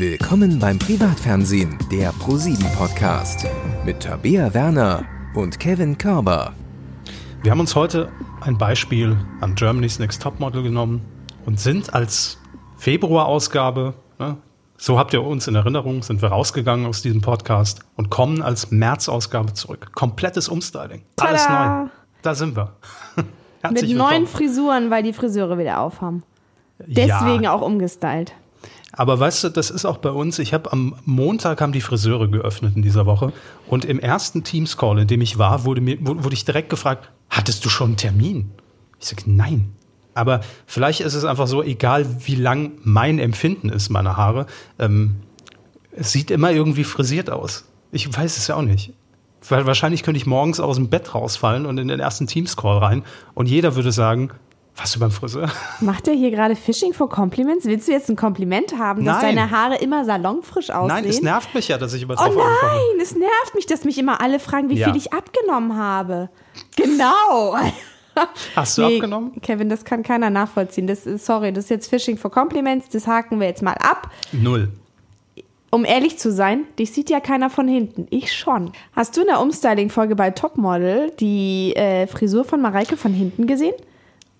Willkommen beim Privatfernsehen, der ProSieben Podcast mit Tabea Werner und Kevin Körber. Wir haben uns heute ein Beispiel an Germany's Next Topmodel genommen und sind als Februarausgabe, ne, so habt ihr uns in Erinnerung, sind wir rausgegangen aus diesem Podcast und kommen als März-Ausgabe zurück. Komplettes Umstyling. Tada! Alles neu. Da sind wir. Mit neuen willkommen. Frisuren, weil die Friseure wieder aufhaben. Deswegen ja. auch umgestylt. Aber weißt du, das ist auch bei uns. Ich habe am Montag haben die Friseure geöffnet in dieser Woche und im ersten Teams-Call, in dem ich war, wurde mir wu- wurde ich direkt gefragt: Hattest du schon einen Termin? Ich sage nein. Aber vielleicht ist es einfach so, egal wie lang mein Empfinden ist, meine Haare, ähm, es sieht immer irgendwie frisiert aus. Ich weiß es ja auch nicht. Weil wahrscheinlich könnte ich morgens aus dem Bett rausfallen und in den ersten Teams-Call rein und jeder würde sagen, warst du beim Friseur? Macht er hier gerade Fishing for Compliments? Willst du jetzt ein Kompliment haben, dass Nein. deine Haare immer salonfrisch aussehen? Nein, es nervt mich ja, dass ich immer Oh drauf ankomme. nein, es nervt mich, dass mich immer alle fragen, wie Ja. viel ich abgenommen habe. Genau. Hast du abgenommen? Kevin, das kann keiner nachvollziehen. Das ist, sorry, das ist jetzt Fishing for Compliments, das haken wir jetzt mal ab. Null. Um ehrlich zu sein, dich sieht ja keiner von hinten. Ich schon. Hast du in der Umstyling-Folge bei Topmodel die äh, Frisur von Mareike von hinten gesehen?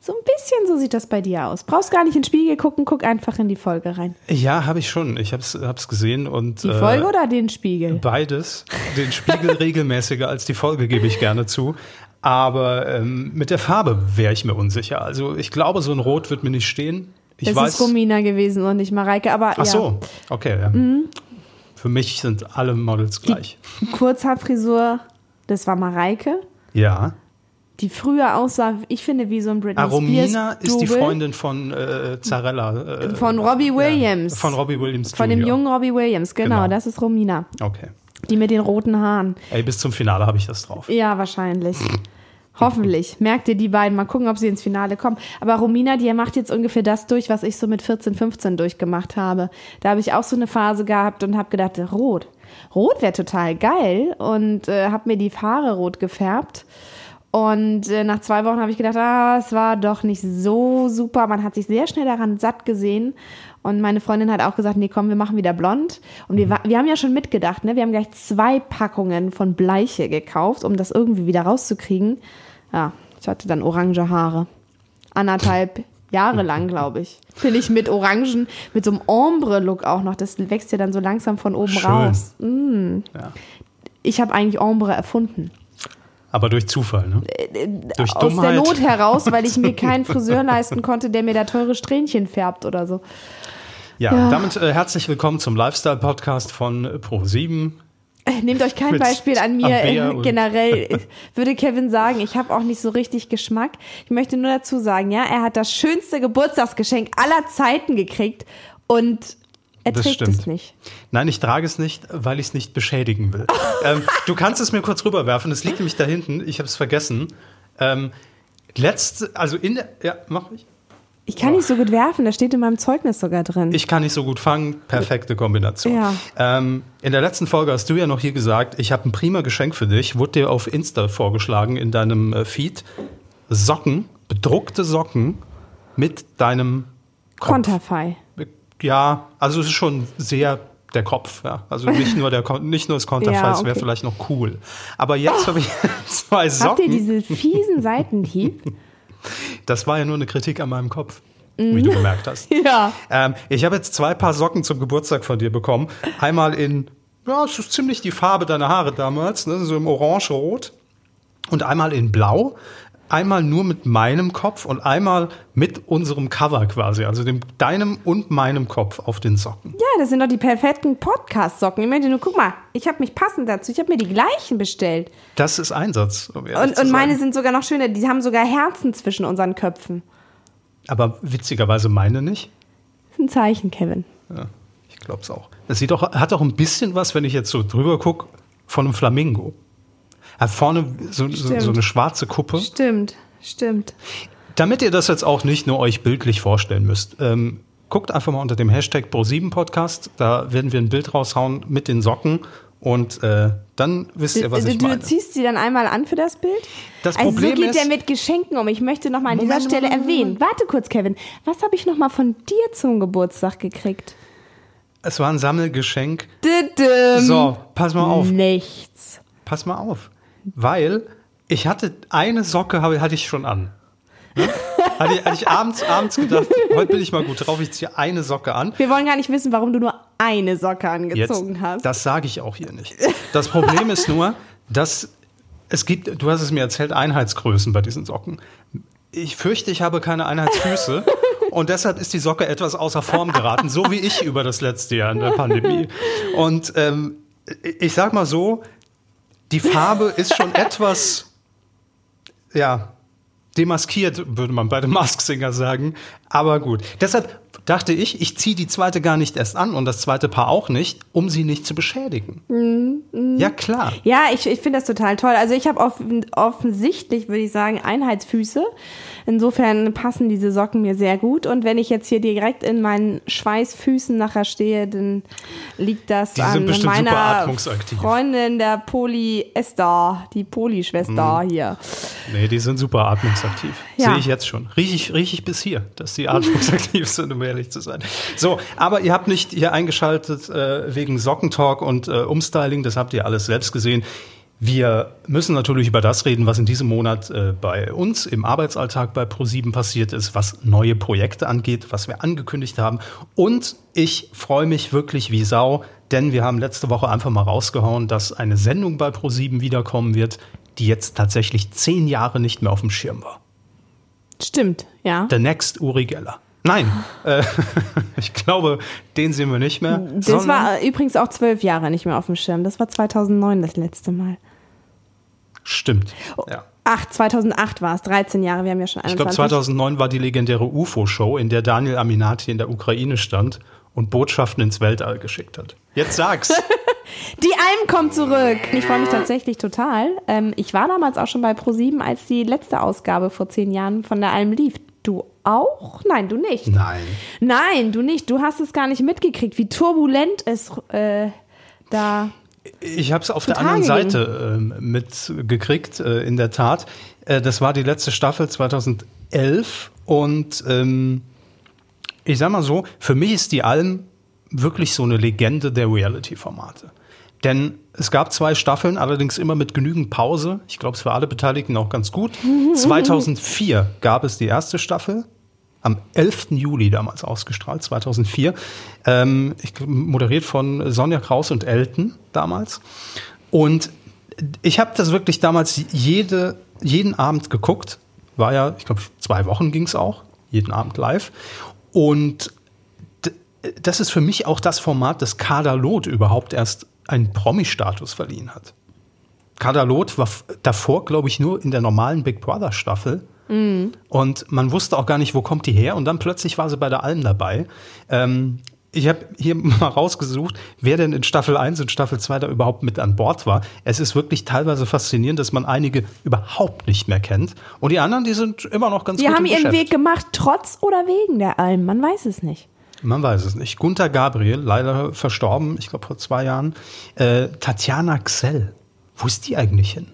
So ein bisschen so sieht das bei dir aus. Brauchst gar nicht in den Spiegel gucken, guck einfach in die Folge rein. Ja, habe ich schon. Ich habe es gesehen und Die äh, Folge oder den Spiegel? beides. Den Spiegel regelmäßiger als die Folge gebe ich gerne zu. Aber ähm, mit der Farbe wäre ich mir unsicher. Also ich glaube, so ein Rot wird mir nicht stehen. Ich das weiß. ist Romina gewesen und nicht Mareike, aber Ach ja. so, okay. Ja. Für mich sind alle Models gleich. Kurzhaarfrisur, das war Mareike, Ja. Die früher aussah, ich finde, wie so ein Britney Ah, Romina Spears ist die Freundin von äh, Zarella. Äh, Von Robbie Williams. Ja, von Robbie Williams. von dem Jr. jungen Robbie Williams, genau, Genau. das ist Romina. Okay. Die mit den roten Haaren. Ey, bis zum Finale habe ich das drauf. Ja, wahrscheinlich. Hoffentlich. Merkt ihr die beiden. Mal gucken, ob sie ins Finale kommen. Aber Romina, die macht jetzt ungefähr das durch, was ich so mit 14, 15 durchgemacht habe. Da habe ich auch so eine Phase gehabt und habe gedacht, rot. Rot wäre total geil. Und äh, habe mir die Haare rot gefärbt. Und äh, nach zwei Wochen habe ich gedacht, ah, es war doch nicht so super. Man hat sich sehr schnell daran satt gesehen. Und meine Freundin hat auch gesagt, nee, komm, wir machen wieder blond. Und wir, wa- wir haben ja schon mitgedacht, ne? Wir haben gleich zwei Packungen von Bleiche gekauft, um das irgendwie wieder rauszukriegen. Ja, ich hatte dann orange Haare. Anderthalb Jahre lang, glaube ich. Finde ich mit Orangen, mit so einem Ombre-Look auch noch. Das wächst ja dann so langsam von oben Schön. raus. Mm. Ja. Ich habe eigentlich Ombre erfunden. Aber durch Zufall, ne? Durch Äh, Aus Dummheit. der Not heraus, weil ich mir keinen Friseur leisten konnte, der mir da teure Strähnchen färbt oder so. Ja, Ja. damit äh, herzlich willkommen zum Lifestyle-Podcast von äh, Pro7. Äh, Nehmt euch kein Beispiel an mir. Äh, Generell äh, würde Kevin sagen, ich habe auch nicht so richtig Geschmack. Ich möchte nur dazu sagen, ja, er hat das schönste Geburtstagsgeschenk aller Zeiten gekriegt und er Das trägt stimmt. es nicht. Nein, ich trage es nicht, weil ich es nicht beschädigen will. ähm, du kannst es mir kurz rüberwerfen, es liegt nämlich da hinten, ich habe es vergessen. Ähm, letzte, also in der, ja, mach ich. Ich kann nicht so gut werfen, das steht in meinem Zeugnis sogar drin. Ich kann nicht so gut fangen, perfekte Kombination. Ja. Ähm, in der letzten Folge hast du ja noch hier gesagt, ich habe ein prima Geschenk für dich, wurde dir auf Insta vorgeschlagen in deinem äh, Feed. Socken, bedruckte Socken mit deinem Kopf. Konterfei. Ja, also es ist schon sehr der Kopf, ja. Also nicht nur der nicht nur das Konterfei, Ja, es wäre okay. vielleicht noch cool. Aber jetzt habe ich zwei Habt ihr Socken. diese fiesen Seitenhieb? Das war ja nur eine Kritik an meinem Kopf, wie du gemerkt hast. ja. Ähm, ich habe jetzt zwei Paar Socken zum Geburtstag von dir bekommen. Einmal in, ja, es ist ziemlich die Farbe deiner Haare damals, ne, so im Orange-Rot. Und einmal in Blau. Einmal nur mit meinem Kopf und einmal mit unserem Cover quasi, also dem deinem und meinem Kopf auf den Socken. Ja, das sind doch die perfekten Podcast-Socken. Ich meine, nur guck mal, ich habe mich passend dazu, ich habe mir die gleichen bestellt. Das ist Einsatz. Um Und, und meine sind sogar noch schöner, die haben sogar Herzen zwischen unseren Köpfen. Aber witzigerweise meine nicht. Das ist ein Zeichen, Kevin. Ja, ich glaube es auch. Es sieht auch, hat auch ein bisschen was, wenn ich jetzt so drüber gucke, von einem Flamingo. Hat vorne so, so, so eine schwarze Kuppe. Stimmt, stimmt. Damit ihr das jetzt auch nicht nur euch bildlich vorstellen müsst, ähm, guckt einfach mal unter dem Hashtag Pro7Podcast. Da werden wir ein Bild raushauen mit den Socken und äh, dann wisst ihr, was du, ich du meine. ziehst sie dann einmal an für das Bild? Das also Problem so geht ist- der mit Geschenken um. Ich möchte noch mal an dieser Moment, Stelle Moment, Moment, erwähnen. Warte kurz, Kevin. Was habe ich noch mal von dir zum Geburtstag gekriegt? Es war ein Sammelgeschenk. Didim. So, pass mal auf. Nichts. Pass mal auf. Weil ich hatte eine Socke, hatte ich schon an. Ne? hatte, ich, hatte ich abends, abends gedacht, heute bin ich mal gut drauf, ich ziehe eine Socke an. Wir wollen gar nicht wissen, warum du nur eine Socke Jetzt, angezogen hast. das sage ich auch hier nicht. Das Problem ist nur, dass es gibt, du hast es mir erzählt, Einheitsgrößen bei diesen Socken. Ich fürchte, ich habe keine Einheitsfüße. Und deshalb ist die Socke etwas außer Form geraten, so wie ich über das letzte Jahr in der Pandemie. Und ähm, ich sag mal so, die Farbe ist schon etwas, ja, demaskiert, würde man bei dem Mask Singer sagen. Aber gut. Deshalb dachte ich, ich ziehe die zweite gar nicht erst an und das zweite Paar auch nicht, um sie nicht zu beschädigen. Ja, klar. Ja, ich, ich finde das total toll. Also ich habe offen, offensichtlich, würde ich sagen, Einheitsfüße. Insofern passen diese Socken mir sehr gut. Und wenn ich jetzt hier direkt in meinen Schweißfüßen nachher stehe, dann liegt das Die an meiner. Freundin, der Poli Esther, die Poli-Schwester Mhm. hier. Nee, die sind super atmungsaktiv. Ja. Sehe ich jetzt schon. Riech ich, riech ich bis hier, dass die atmungsaktiv sind, um ehrlich zu sein. So, aber ihr habt nicht hier eingeschaltet äh, wegen Sockentalk und äh, Umstyling, das habt ihr alles selbst gesehen. Wir müssen natürlich über das reden, was in diesem Monat äh, bei uns im Arbeitsalltag bei ProSieben passiert ist, was neue Projekte angeht, was wir angekündigt haben. Und ich freue mich wirklich wie Sau, denn wir haben letzte Woche einfach mal rausgehauen, dass eine Sendung bei ProSieben wiederkommen wird, die jetzt tatsächlich zehn Jahre nicht mehr auf dem Schirm war. Stimmt, ja. The Next Uri Geller. Nein, äh, ich glaube, den sehen wir nicht mehr. Das war übrigens auch zwölf Jahre nicht mehr auf dem Schirm. Das war 2009 das letzte Mal. Stimmt. Ja. Ach, 2008 war es. 13 Jahre. Wir haben ja schon Ich glaube, 21. 2009 war die legendäre UFO-Show, in der Daniel Aminati in der Ukraine stand und Botschaften ins Weltall geschickt hat. Jetzt sag's. Die Alm kommt zurück. Ich freue mich tatsächlich total. Ähm, ich war damals auch schon bei ProSieben, als die letzte Ausgabe vor zehn Jahren von der Alm lief. Auch? Nein, du nicht. Nein. Nein, du nicht. Du hast es gar nicht mitgekriegt, wie turbulent es äh, da. Ich habe es auf der anderen Seite ähm, mitgekriegt, äh, in der Tat. Äh, das war die letzte Staffel 2011 und ähm, ich sag mal so, für mich ist die Alm wirklich so eine Legende der Reality-Formate. Denn es gab zwei Staffeln, allerdings immer mit genügend Pause. Ich glaube, es für alle Beteiligten auch ganz gut. 2004 gab es die erste Staffel, am 11. Juli damals ausgestrahlt, 2004. Ähm, ich, moderiert von Sonja Kraus und Elton damals. Und ich habe das wirklich damals jede, jeden Abend geguckt. War ja, ich glaube, zwei Wochen ging es auch, jeden Abend live. Und das ist für mich auch das Format, das Kader Loth überhaupt erst einen Promi-Status verliehen hat. Kader Loth war davor, glaube ich, nur in der normalen Big Brother Staffel. Und man wusste auch gar nicht, wo kommt die her. Und dann plötzlich war sie bei der Alm dabei. Ähm, ich habe hier mal rausgesucht, wer denn in Staffel 1 und Staffel 2 da überhaupt mit an Bord war. Es ist wirklich teilweise faszinierend, dass man einige überhaupt nicht mehr kennt. Und die anderen, die sind immer noch ganz Die gut haben im ihren Geschäft. Weg gemacht, trotz oder wegen der Alm. Man weiß es nicht. Man weiß es nicht. Gunther Gabriel, leider verstorben, ich glaube vor zwei Jahren. Äh, Tatjana Xell, wo ist die eigentlich hin?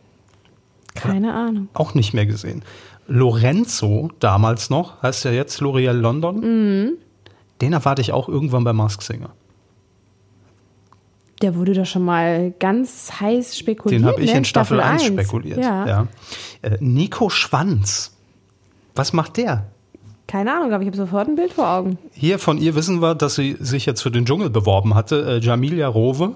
Keine Ahnung. Auch nicht mehr gesehen. Lorenzo, damals noch, heißt ja jetzt L'Oreal London. Mhm. Den erwarte ich auch irgendwann bei Mask Singer. Der wurde doch schon mal ganz heiß spekuliert. Den habe ich ne? in Staffel, 1 1 spekuliert. Ja. Äh, Nico Schwanz. Was macht der? Keine Ahnung, aber ich habe sofort ein Bild vor Augen. Hier von ihr wissen wir, dass sie sich jetzt für den Dschungel beworben hatte. Äh, Jamilia Rowe,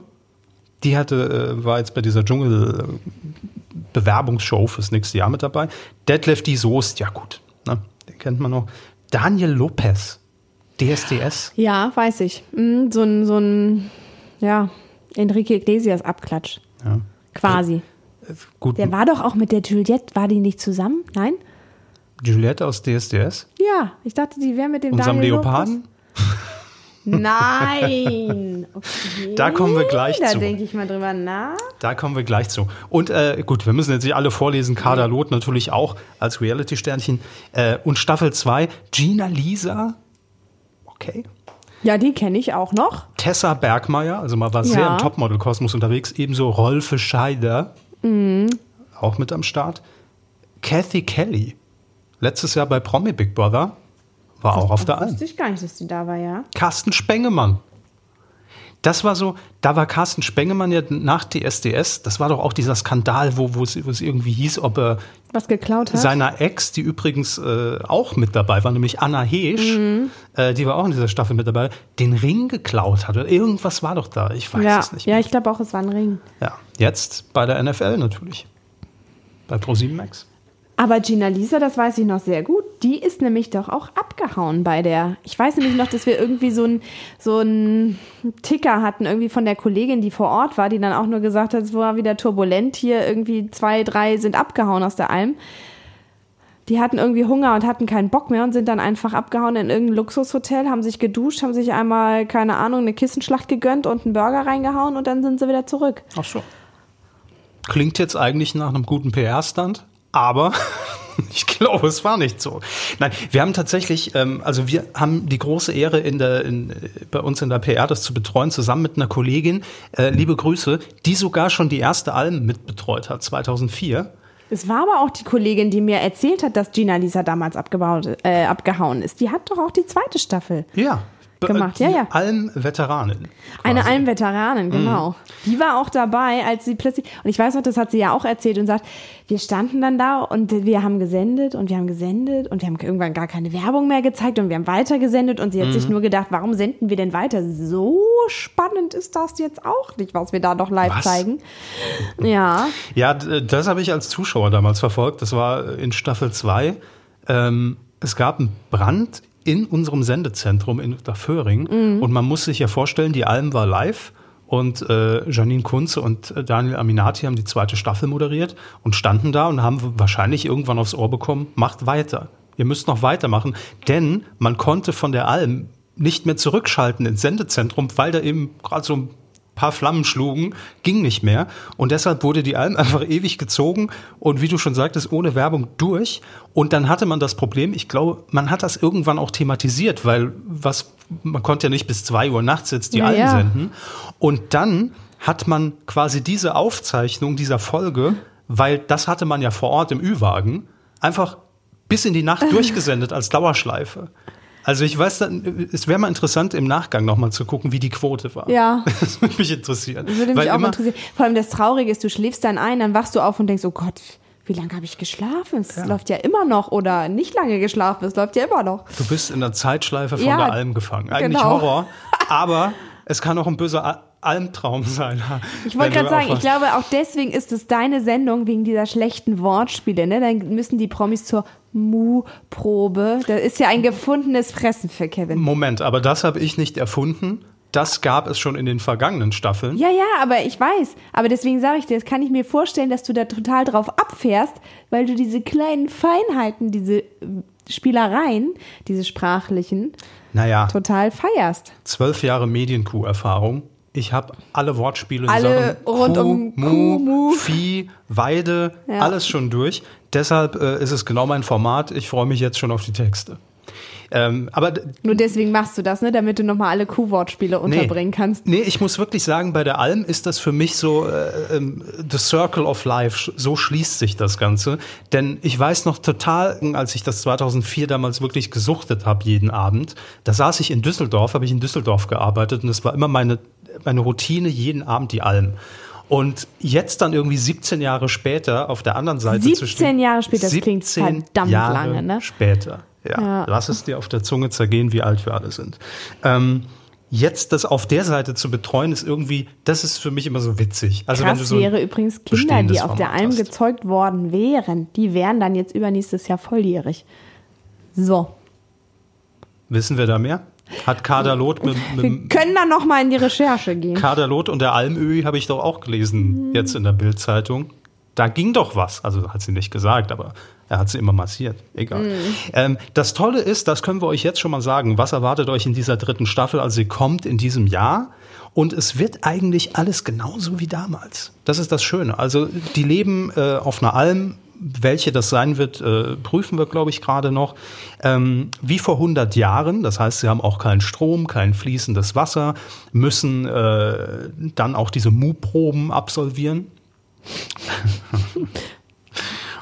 die hatte, äh, war jetzt bei dieser Dschungel-Bewerbungsshow fürs nächste Jahr mit dabei. Detlef die Soest, ja gut, ne, den kennt man noch. Daniel Lopez, DSDS. Ja, weiß ich. Mm, So ein, so ein, ja, Enrique Iglesias Abklatsch. Ja. Quasi. Gut, Der war doch auch mit der Juliette, war die nicht zusammen? Nein? Juliette aus DSDS, Ja, ich dachte, die wäre mit dem unserem Daniel Leoparden. Nein. Okay. Da kommen wir gleich da zu. denke ich mal drüber nach. Da kommen wir gleich zu. Und äh, gut, wir müssen jetzt nicht alle vorlesen. Kader Loth natürlich auch als Reality-Sternchen. Äh, und Staffel 2, Gina Lisa. Okay. Ja, die kenne ich auch noch. Tessa Bergmeier, also man war sehr Ja. im Topmodel-Kosmos unterwegs. Ebenso Rolfe Scheider. Mhm. Auch mit am Start. Kathy Kelly. Letztes Jahr bei Promi Big Brother. War auch auf der Alm. Wusste ich gar nicht, dass die da war, ja. Carsten Spengemann. das war so, da war Carsten Spengemann ja nach DSDS, das war doch auch dieser Skandal, wo, wo, es, irgendwie hieß, ob er Was geklaut hat? seiner Ex, die übrigens äh, auch mit dabei war, nämlich Anna Heesch, Mhm. äh, die war auch in dieser Staffel mit dabei, den Ring geklaut hat. Oder irgendwas war doch da, ich weiß ja, es nicht ja, mehr. ich glaube auch, es war ein Ring. Ja, jetzt bei der NFL natürlich. Bei ProSieben Max. Aber Gina Lisa, das weiß ich noch sehr gut, die ist nämlich doch auch abgehauen bei der. Ich weiß nämlich noch, dass wir irgendwie so einen so Ticker hatten, irgendwie von der Kollegin, die vor Ort war, die dann auch nur gesagt hat, es war wieder turbulent hier, irgendwie zwei, drei sind abgehauen aus der Alm. Die hatten irgendwie Hunger und hatten keinen Bock mehr und sind dann einfach abgehauen in irgendein Luxushotel, haben sich geduscht, haben sich einmal, keine Ahnung, eine Kissenschlacht gegönnt und einen Burger reingehauen und dann sind sie wieder zurück. Ach so. Klingt jetzt eigentlich nach einem guten PR-Stand, aber ich glaube, es war nicht so. Nein, wir haben tatsächlich, ähm, also wir haben die große Ehre, in der, in, bei uns in der PR das zu betreuen, zusammen mit einer Kollegin, äh, liebe Grüße, die sogar schon die erste Alm mitbetreut hat, 2004. Es war aber auch die Kollegin, die mir erzählt hat, dass Gina Lisa damals abgebaut, äh, abgehauen ist. Die hat doch auch die zweite Staffel. Ja. Gemacht, die ja, ja. Alm-Veteranin. Eine. Almveteranin, genau. Die war auch dabei, als sie plötzlich, und ich weiß noch, das hat sie ja auch erzählt und sagt, wir standen dann da und wir haben gesendet und wir haben gesendet und wir haben irgendwann gar keine Werbung mehr gezeigt und wir haben weiter gesendet und sie hat sich nur gedacht, warum senden wir denn weiter? So spannend ist das jetzt auch nicht, was wir da noch live Was? zeigen. Ja. Ja, das habe ich als Zuschauer damals verfolgt. Das war in Staffel 2. Ähm, es gab einen Brand in unserem Sendezentrum in Unterföhring. Und man muss sich ja vorstellen, die Alm war live. Und äh, Janine Kunze und äh, Daniel Aminati haben die zweite Staffel moderiert und standen da und haben wahrscheinlich irgendwann aufs Ohr bekommen, macht weiter. Ihr müsst noch weitermachen. Denn man konnte von der Alm nicht mehr zurückschalten ins Sendezentrum, weil da eben gerade so ein paar Flammen schlugen, ging nicht mehr. Und deshalb wurde die Alm einfach ewig gezogen und wie du schon sagtest, ohne Werbung durch. Und dann hatte man das Problem, ich glaube, man hat das irgendwann auch thematisiert, weil was, man konnte ja nicht bis zwei Uhr nachts jetzt die Ja, Alm ja. senden. Und dann hat man quasi diese Aufzeichnung dieser Folge, weil das hatte man ja vor Ort im Ü-Wagen, einfach bis in die Nacht durchgesendet als Dauerschleife. Also ich weiß, dann, es wäre mal interessant, im Nachgang nochmal zu gucken, wie die Quote war. Ja. Das würde mich interessieren. Das würde Weil mich auch immer, interessieren. Vor allem das Traurige ist, du schläfst dann ein, dann wachst du auf und denkst, oh Gott, wie lange habe ich geschlafen? Es läuft ja immer noch oder nicht lange geschlafen, es läuft ja immer noch. Du bist in der Zeitschleife von Ja, der Alm gefangen. Eigentlich genau. Horror, aber es kann auch ein böser Al- Almtraum sein. Ich wollte gerade sagen, ich glaube, auch deswegen ist es deine Sendung wegen dieser schlechten Wortspiele. Ne? Dann müssen die Promis zur Mu-Probe. Das ist ja ein gefundenes Fressen für Kevin. Moment, aber das habe ich nicht erfunden. Das gab es schon in den vergangenen Staffeln. Ja, ja, aber ich weiß. Aber deswegen sage ich dir, das kann ich mir vorstellen, dass du da total drauf abfährst, weil du diese kleinen Feinheiten, diese äh, Spielereien, diese sprachlichen, Naja, total feierst. zwölf Jahre Medienkuh-Erfahrung. Ich habe alle Wortspiele in Alle Sachen rund Kuh, um Mu, Kuh, Mu. Vieh, Weide, Ja. alles schon durch. Deshalb äh, ist es genau mein Format. Ich freue mich jetzt schon auf die Texte. Ähm, aber Nur deswegen machst du das, ne? damit du nochmal alle Kuhwortspiele unterbringen kannst. Nee, ich muss wirklich sagen, bei der Alm ist das für mich so äh, ähm, the circle of life. So schließt sich das Ganze. Denn ich weiß noch total, als ich das 2004 damals wirklich gesuchtet habe, jeden Abend, da saß ich in Düsseldorf, habe ich in Düsseldorf gearbeitet und es war immer meine, meine Routine, jeden Abend die Alm. Und jetzt dann irgendwie 17 Jahre später auf der anderen Seite zu 17 stehen. Jahre später, das klingt 17 verdammt Jahre lange, ne? Später, ja. Ja. Lass es dir auf der Zunge zergehen, wie alt wir alle sind. Ähm, jetzt das auf der Seite zu betreuen, ist irgendwie, das ist für mich immer so witzig. Also wenn du Krass so wäre übrigens Kinder, die auf der Format Alm hast. gezeugt worden wären, die wären dann jetzt übernächstes Jahr volljährig. So. Wissen wir da mehr? Hat Kader Loth mit, Wir mit können dann noch mal in die Recherche gehen. Kader Loth und der Almöhi habe ich doch auch gelesen, jetzt in der Bildzeitung. Da ging doch was. Also hat sie nicht gesagt, aber er hat sie immer massiert. Egal. Ähm, das Tolle ist, das können wir euch jetzt schon mal sagen, was erwartet euch in dieser dritten Staffel? Also sie kommt in diesem Jahr und es wird eigentlich alles genauso wie damals. Das ist das Schöne. Also die leben äh, auf einer Alm. Welche das sein wird, äh, prüfen wir, glaube ich, gerade noch. Ähm, wie vor 100 Jahren, das heißt, sie haben auch keinen Strom, kein fließendes Wasser, müssen äh, dann auch diese Mu-Proben absolvieren.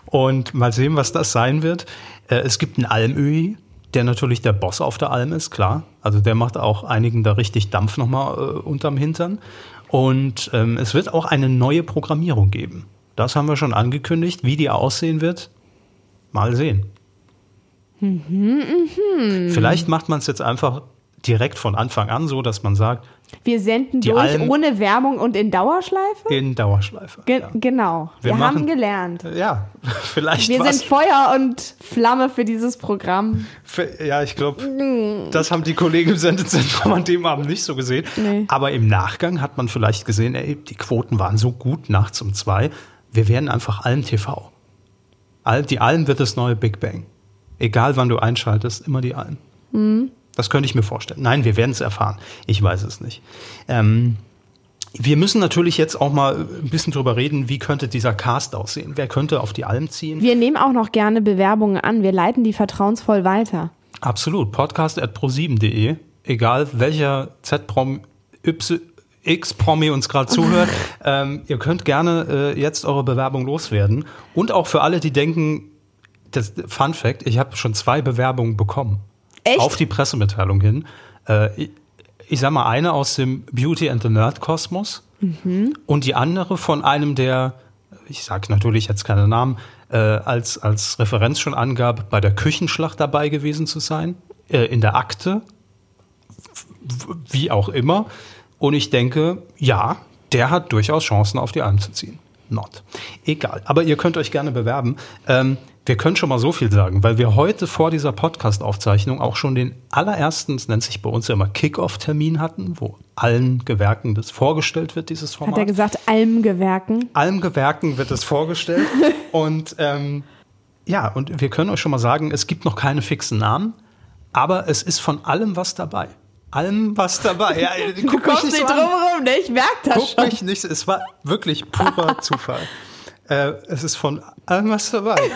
Und mal sehen, was das sein wird. Äh, es gibt einen Almöhi, der natürlich der Boss auf der Alm ist, klar. Also der macht auch einigen da richtig Dampf nochmal äh, unterm Hintern. Und ähm, es wird auch eine neue Programmierung geben. Das haben wir schon angekündigt. Wie die aussehen wird, mal sehen. Vielleicht macht man es jetzt einfach direkt von Anfang an so, dass man sagt, Wir senden Die durch Alm- ohne Werbung und in Dauerschleife? in Dauerschleife. Ge ja. Genau. Wir Wir, machen- haben gelernt. ja, vielleicht Wir sind Feuer und Flamme für dieses Programm. Für- Ja, ich glaube, das haben die Kollegen im Sendezentrum an dem Abend nicht so gesehen. Nee. Aber im Nachgang hat man vielleicht gesehen, ey, die Quoten waren so gut nachts um zwei. Wir werden einfach Alm TV. Die Alm wird das neue Big Bang. Egal wann du einschaltest, immer die Alm. Das könnte ich mir vorstellen. Nein, wir werden es erfahren. Ich weiß es nicht. Ähm, wir müssen natürlich jetzt auch mal ein bisschen drüber reden, wie könnte dieser Cast aussehen? Wer könnte auf die Alm ziehen? Wir nehmen auch noch gerne Bewerbungen an. Wir leiten die vertrauensvoll weiter. Absolut. Podcast.pro7.de. Egal welcher Z-Prom, Y, X-Promi uns gerade zuhört. ähm, ihr könnt gerne äh, jetzt eure Bewerbung loswerden. Und auch für alle, die denken, das Fun Fact, ich habe schon zwei Bewerbungen bekommen. Echt? Auf die Pressemitteilung hin. Äh, ich, ich sag mal, eine aus dem Beauty and the Nerd Kosmos und die andere von einem, der, ich sage natürlich jetzt keine Namen, äh, als, als Referenz schon angab, bei der Küchenschlacht dabei gewesen zu sein, äh, in der Akte, wie auch immer. Und ich denke, ja, der hat durchaus Chancen auf die Alm zu ziehen. Not. Egal. Aber ihr könnt euch gerne bewerben. Ähm, wir können schon mal so viel sagen, weil wir heute vor dieser Podcast-Aufzeichnung auch schon den allerersten, es nennt sich bei uns ja immer Kick-Off-Termin hatten, wo allen Gewerken das vorgestellt wird, dieses Format. Hat er gesagt, Almgewerken. allen Gewerken wird es vorgestellt. und ähm, ja, und wir können euch schon mal sagen, es gibt noch keine fixen Namen, aber es ist von allem was dabei. Allem was dabei. Ja, Du kommst nicht so drum herum, ne? Ich merk das Guck schon. mich nicht, es war wirklich purer Zufall. Äh, es ist von allem was dabei.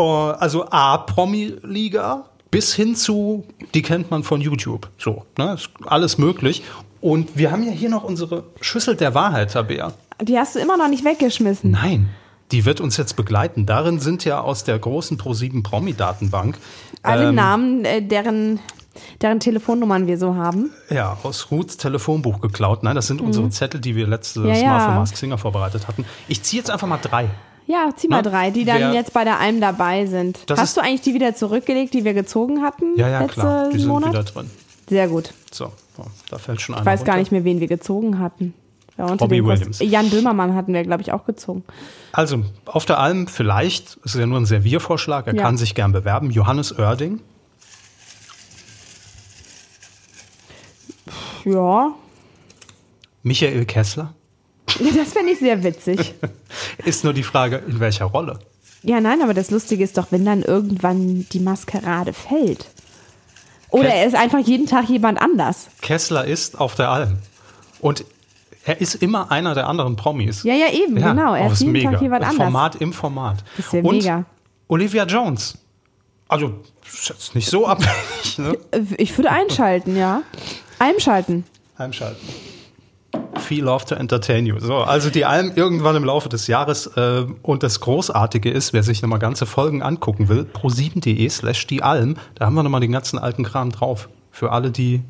Oh, also A-Promi-Liga bis hin zu, die kennt man von YouTube. So, ne? Ist alles möglich. Und wir haben ja hier noch unsere Schüssel der Wahrheit, Tabea. Die hast du immer noch nicht weggeschmissen. Nein, die wird uns jetzt begleiten. Darin sind ja aus der großen Pro7 Promi-Datenbank Alle ähm, Namen, äh, deren, deren Telefonnummern wir so haben. ja, aus Ruths Telefonbuch geklaut. Nein, das sind unsere Zettel, die wir letztes Mhm. Ja, Mal für Mask Singer vorbereitet hatten. Ich ziehe jetzt einfach mal drei. Ja, zieh mal Na, drei, die dann wer- jetzt bei der Alm dabei sind. Hast du eigentlich die wieder zurückgelegt, die wir gezogen hatten? Ja, ja, letzte klar. Die sind Monat? wieder drin. Sehr gut. So, oh, da fällt schon einer Ich weiß gar runter. nicht mehr, wen wir gezogen hatten. Ja, Kost- Williams. Jan Böhmermann hatten wir, glaube ich, auch gezogen. Also, auf der Alm vielleicht, es ist ja nur ein Serviervorschlag, er Ja. kann sich gern bewerben. Johannes Oerding. Ja, Michael Kessler. das fände ich sehr witzig. Ist nur die Frage, in welcher Rolle. Ja, nein, aber das Lustige ist doch, wenn dann irgendwann die Maskerade fällt. Oder Ke- er ist einfach jeden Tag jemand anders. Kessler ist auf der Alm. Und er ist immer einer der anderen Promis. Ja, ja, eben, genau. Er oh, ist jeden mega. Tag jemand anders. Format im Format. Ist ja Und mega. Olivia Jones. Also, ist jetzt nicht so abhängig, ne? Ich würde einschalten, ja. Einschalten. Einschalten. Feel love to entertain you. So, also die Alm irgendwann im Laufe des Jahres. Äh, und das Großartige ist, wer sich nochmal ganze Folgen angucken will, pro7.de slash die Alm, da haben wir nochmal den ganzen alten Kram drauf. Für alle, die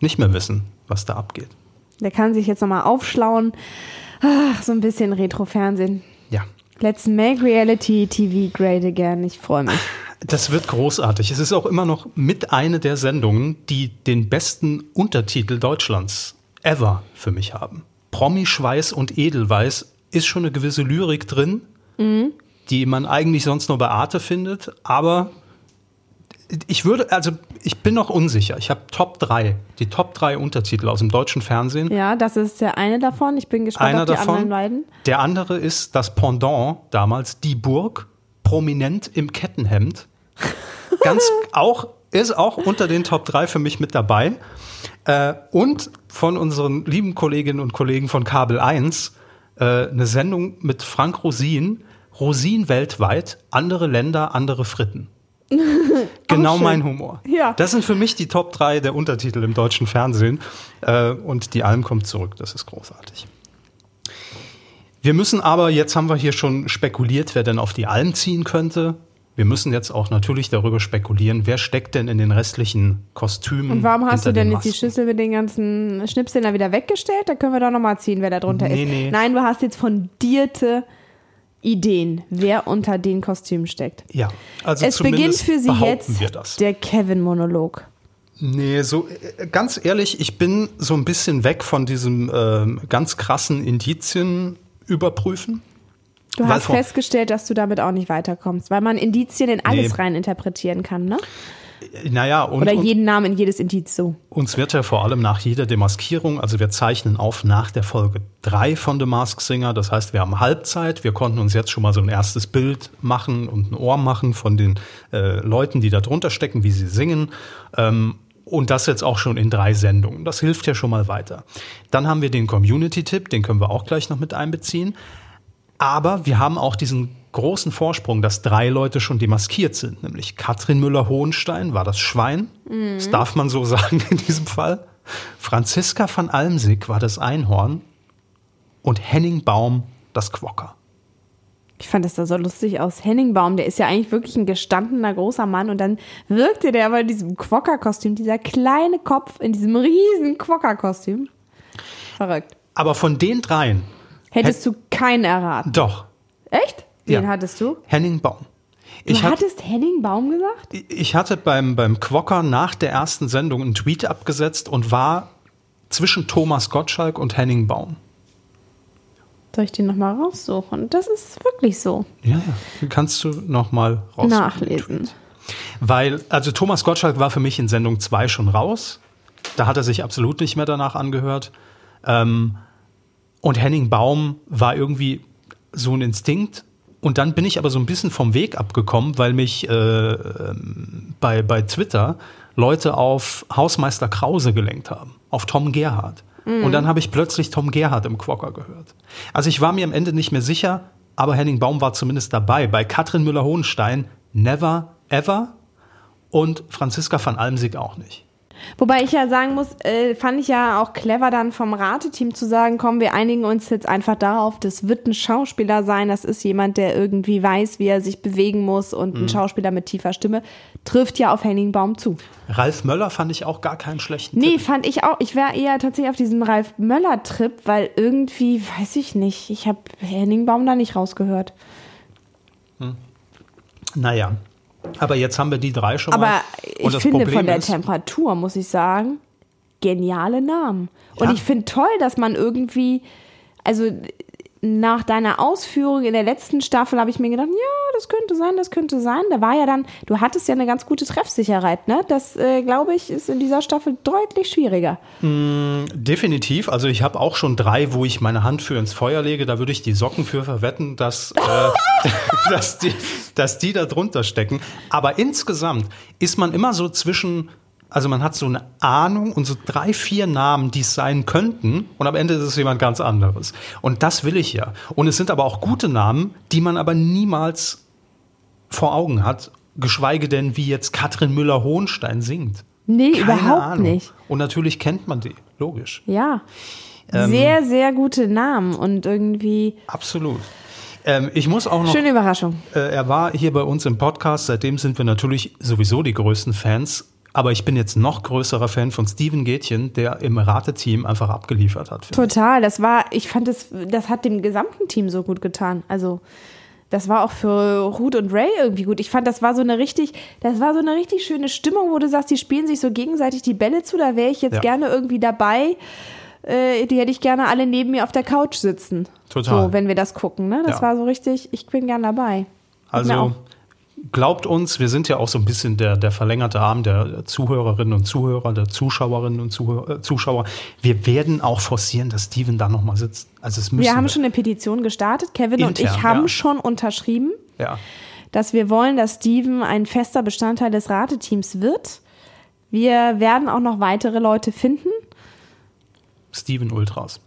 nicht mehr wissen, was da abgeht. Der kann sich jetzt nochmal aufschlauen. Ach, so ein bisschen Retro-Fernsehen. Ja. Let's make reality TV great again. Ich freue mich. Das wird großartig. Es ist auch immer noch mit eine der Sendungen, die den besten Untertitel Deutschlands ever für mich haben. Promi-Schweiß und Edelweiß ist schon eine gewisse Lyrik drin, die man eigentlich sonst nur bei Arte findet, aber ich würde, also ich bin noch unsicher. Ich habe Top 3, die Top 3 Untertitel aus dem deutschen Fernsehen. Ja, das ist der eine davon. Ich bin gespannt Einer auf die davon. anderen beiden. Der andere ist das Pendant damals, die Burg, prominent im Kettenhemd. Ganz auch, ist auch unter den Top 3 für mich mit dabei. Äh, und von unseren lieben Kolleginnen und Kollegen von Kabel 1 äh, eine Sendung mit Frank Rosin. Rosin weltweit, andere Länder, andere Fritten. genau mein Humor. Ja. Das sind für mich die Top 3 der Untertitel im deutschen Fernsehen. Äh, und die Alm kommt zurück. Das ist großartig. Wir müssen aber, jetzt haben wir hier schon spekuliert, wer denn auf die Alm ziehen könnte. wir müssen jetzt auch natürlich darüber spekulieren, wer steckt denn in den restlichen Kostümen. Und warum hast du denn den jetzt die? Schüssel mit den ganzen Schnipseln da wieder weggestellt? Da können wir doch nochmal ziehen, wer da drunter Nee, ist. nee. Nein, du hast jetzt fundierte Ideen, wer unter den Kostümen steckt. Ja, also es beginnt für sie jetzt der Kevin-Monolog. Nee, so äh, ganz ehrlich, ich bin so ein bisschen weg von diesem ähm, ganz krassen Indizien überprüfen. Du hast vor- festgestellt, dass du damit auch nicht weiterkommst, weil man Indizien in alles Nee. rein interpretieren kann, ne? Naja, und, Oder und jeden Namen in jedes Indiz so. uns wird ja vor allem nach jeder Demaskierung, also wir zeichnen auf nach der Folge 3 von The Mask Singer, das heißt, wir haben Halbzeit, wir konnten uns jetzt schon mal so ein erstes Bild machen und ein Ohr machen von den äh, Leuten, die da drunter stecken, wie sie singen. Ähm, und das jetzt auch schon in drei Sendungen. Das hilft ja schon mal weiter. Dann haben wir den Community-Tipp, den können wir auch gleich noch mit einbeziehen. Aber wir haben auch diesen großen Vorsprung, dass drei Leute schon demaskiert sind, nämlich Katrin Müller-Hohenstein war das Schwein, das darf man so sagen in diesem Fall. Franziska van Almsick war das Einhorn und Henning Baum das Quokka. Ich fand das da so lustig aus. Henning Baum, der ist ja eigentlich wirklich ein gestandener großer Mann und dann wirkte der aber in diesem Quokka-Kostüm, dieser kleine Kopf in diesem riesen Quokka-Kostüm. Verrückt. Aber von den dreien, Hättest du keinen erraten. doch, Echt? Wen Ja. hattest du? Henning Baum. Du Ich, hat, hattest Henning Baum gesagt? ich hatte beim, beim Quokka nach der ersten Sendung einen Tweet abgesetzt und war zwischen Thomas Gottschalk und Henning Baum. Soll ich den nochmal raussuchen? Das ist wirklich so. Ja, kannst du nochmal raus. Nachlesen. Weil, also Thomas Gottschalk war für mich in Sendung 2 schon raus. Da hat er sich absolut nicht mehr danach angehört. Ähm, und Henning Baum war irgendwie so ein Instinkt. Und dann bin ich aber so ein bisschen vom Weg abgekommen, weil mich äh, bei, bei Twitter Leute auf Hausmeister Krause gelenkt haben, auf Tom Gerhardt. Und dann habe ich plötzlich Tom Gerhardt im Quokka gehört. Also ich war mir am Ende nicht mehr sicher, aber Henning Baum war zumindest dabei. Bei Katrin Müller-Hohenstein never ever und Franziska van Almsick auch nicht. Wobei ich ja sagen muss, äh, fand ich ja auch clever dann vom Rateteam zu sagen, komm, wir einigen uns jetzt einfach darauf, das wird ein Schauspieler sein, das ist jemand, der irgendwie weiß, wie er sich bewegen muss und Mhm. ein Schauspieler mit tiefer Stimme, trifft ja auf Henning Baum zu. Ralf Möller fand ich auch gar keinen schlechten Nee, Tipp. fand ich auch. Ich wäre eher tatsächlich auf diesem Ralf Möller-Trip, weil irgendwie, weiß ich nicht, ich habe Henning Baum da nicht rausgehört. Naja, aber jetzt haben wir die drei schon mal. Aber ich finde Problem von der Temperatur, muss ich sagen, geniale Namen. Und Ja. ich finde toll, dass man irgendwie, also nach deiner Ausführung in der letzten Staffel habe ich mir gedacht, ja, das könnte sein, das könnte sein. Da war ja dann, du hattest ja eine ganz gute Treffsicherheit, ne? Das, äh, glaube ich, ist in dieser Staffel deutlich schwieriger. Definitiv. Also ich habe auch schon drei, wo ich meine Hand für ins Feuer lege. Da würde ich die Socken für verwetten, dass, äh, dass, die, dass die da drunter stecken. Aber insgesamt ist man immer so zwischen, also man hat so eine Ahnung und so drei, vier Namen, die es sein könnten. Und am Ende ist es jemand ganz anderes. Und das will ich ja. Und es sind aber auch gute Namen, die man aber niemals vor Augen hat. Geschweige denn, wie jetzt Katrin Müller-Hohenstein singt. Nee, Keine überhaupt Ahnung. nicht. Und natürlich kennt man die, logisch. Ja. Ähm, sehr, sehr gute Namen und irgendwie Absolut. Ähm, ich muss auch noch, schöne Überraschung. äh, er war hier bei uns im Podcast, seitdem sind wir natürlich sowieso die größten Fans. Aber ich bin jetzt noch größerer Fan von Steven Gätchen, der im Rateteam einfach abgeliefert hat. Total, das war, ich fand das, das hat dem gesamten Team so gut getan. Also, das war auch für Ruth und Ray irgendwie gut. Ich fand, das war so eine richtig, das war so eine richtig schöne Stimmung, wo du sagst, die spielen sich so gegenseitig die Bälle zu, da wäre ich jetzt Ja. gerne irgendwie dabei. Äh, die hätte ich gerne alle neben mir auf der Couch sitzen. Total. So, wenn wir das gucken, ne? Das Ja. war so richtig, ich bin gern dabei. Also glaubt uns, wir sind ja auch so ein bisschen der, der verlängerte Arm der Zuhörerinnen und Zuhörer, der Zuschauerinnen und Zuhör, äh, Zuschauer. Wir werden auch forcieren, dass Steven da nochmal sitzt. Also es müssen wir haben schon eine Petition gestartet. Kevin und Intern, ich haben ja. schon unterschrieben. Ja. dass wir wollen, dass Steven ein fester Bestandteil des Rateteams wird. Wir werden auch noch weitere Leute finden. Steven Ultras.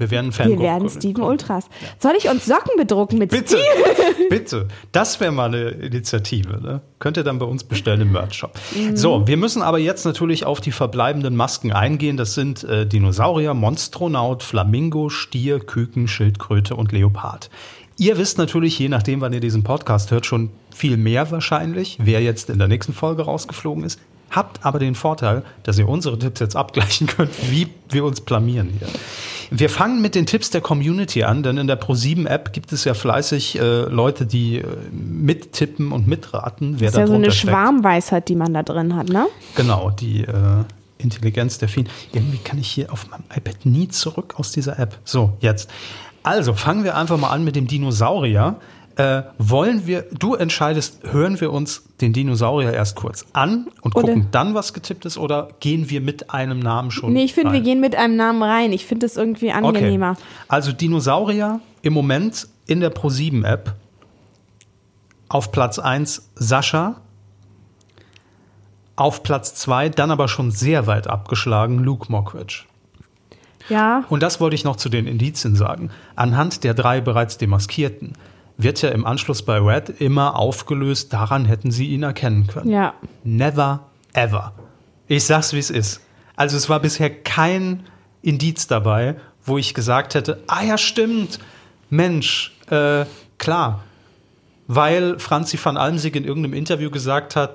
Wir werden Wir Fangruppen werden. Steven Ultras. Soll ich uns Socken bedrucken mit Bitte, Steven? bitte. Das wäre mal eine Initiative. Ne? Könnt ihr dann bei uns bestellen im Merch-Shop. Mhm. So, wir müssen aber jetzt natürlich auf die verbleibenden Masken eingehen. Das sind äh, Dinosaurier, Monstronaut, Flamingo, Stier, Küken, Schildkröte und Leopard. Ihr wisst natürlich, je nachdem, wann ihr diesen Podcast hört, schon viel mehr wahrscheinlich, wer jetzt in der nächsten Folge rausgeflogen ist. Habt aber den Vorteil, dass ihr unsere Tipps jetzt abgleichen könnt, wie wir uns blamieren hier. Wir fangen mit den Tipps der Community an, denn in der Pro7-App gibt es ja fleißig äh, Leute, die äh, mittippen und mitraten, wer Das ist ja so eine steckt. Schwarmweisheit, die man da drin hat, ne? Genau, die äh, Intelligenz der Vielen. Irgendwie kann ich hier auf meinem iPad nie zurück aus dieser App. So, jetzt. Also, fangen wir einfach mal an mit dem Dinosaurier. Äh, wollen wir, du entscheidest, hören wir uns den Dinosaurier erst kurz an und Oder- gucken dann, was getippt ist, oder gehen wir mit einem Namen schon? Nee, ich finde, wir gehen mit einem Namen rein. Ich finde das irgendwie angenehmer. Okay. Also Dinosaurier im Moment in der Pro7-App. Auf Platz 1 Sascha. Auf Platz 2, dann aber schon sehr weit abgeschlagen, Luke Mockridge. Ja, Und das wollte ich noch zu den Indizien sagen. Anhand der drei bereits demaskierten wird ja im Anschluss bei Red immer aufgelöst, daran hätten sie ihn erkennen können. ja. Never ever. Ich sag's, wie es ist. Also es war bisher kein Indiz dabei, wo ich gesagt hätte, ah ja, stimmt, Mensch, äh, klar. Weil Franzi van Almsig in irgendeinem Interview gesagt hat,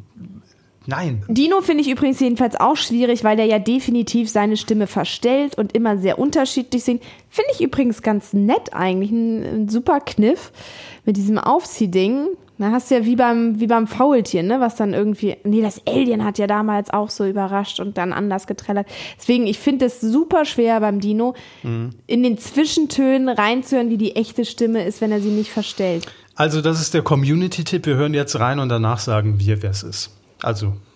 nein. Dino finde ich übrigens jedenfalls auch schwierig, weil der ja definitiv seine Stimme verstellt und immer sehr unterschiedlich singt. Finde ich übrigens ganz nett eigentlich. Ein, ein super Kniff mit diesem Aufziehding. Da hast du ja wie beim, wie beim Faultier, ne? Was dann irgendwie. Nee, das Alien hat ja damals auch so überrascht und dann anders getrellert. Deswegen, ich finde es super schwer beim Dino, in den Zwischentönen reinzuhören, wie die echte Stimme ist, wenn er sie nicht verstellt. Also das ist der Community-Tipp. Wir hören jetzt rein und danach sagen wir, wer es ist. Also,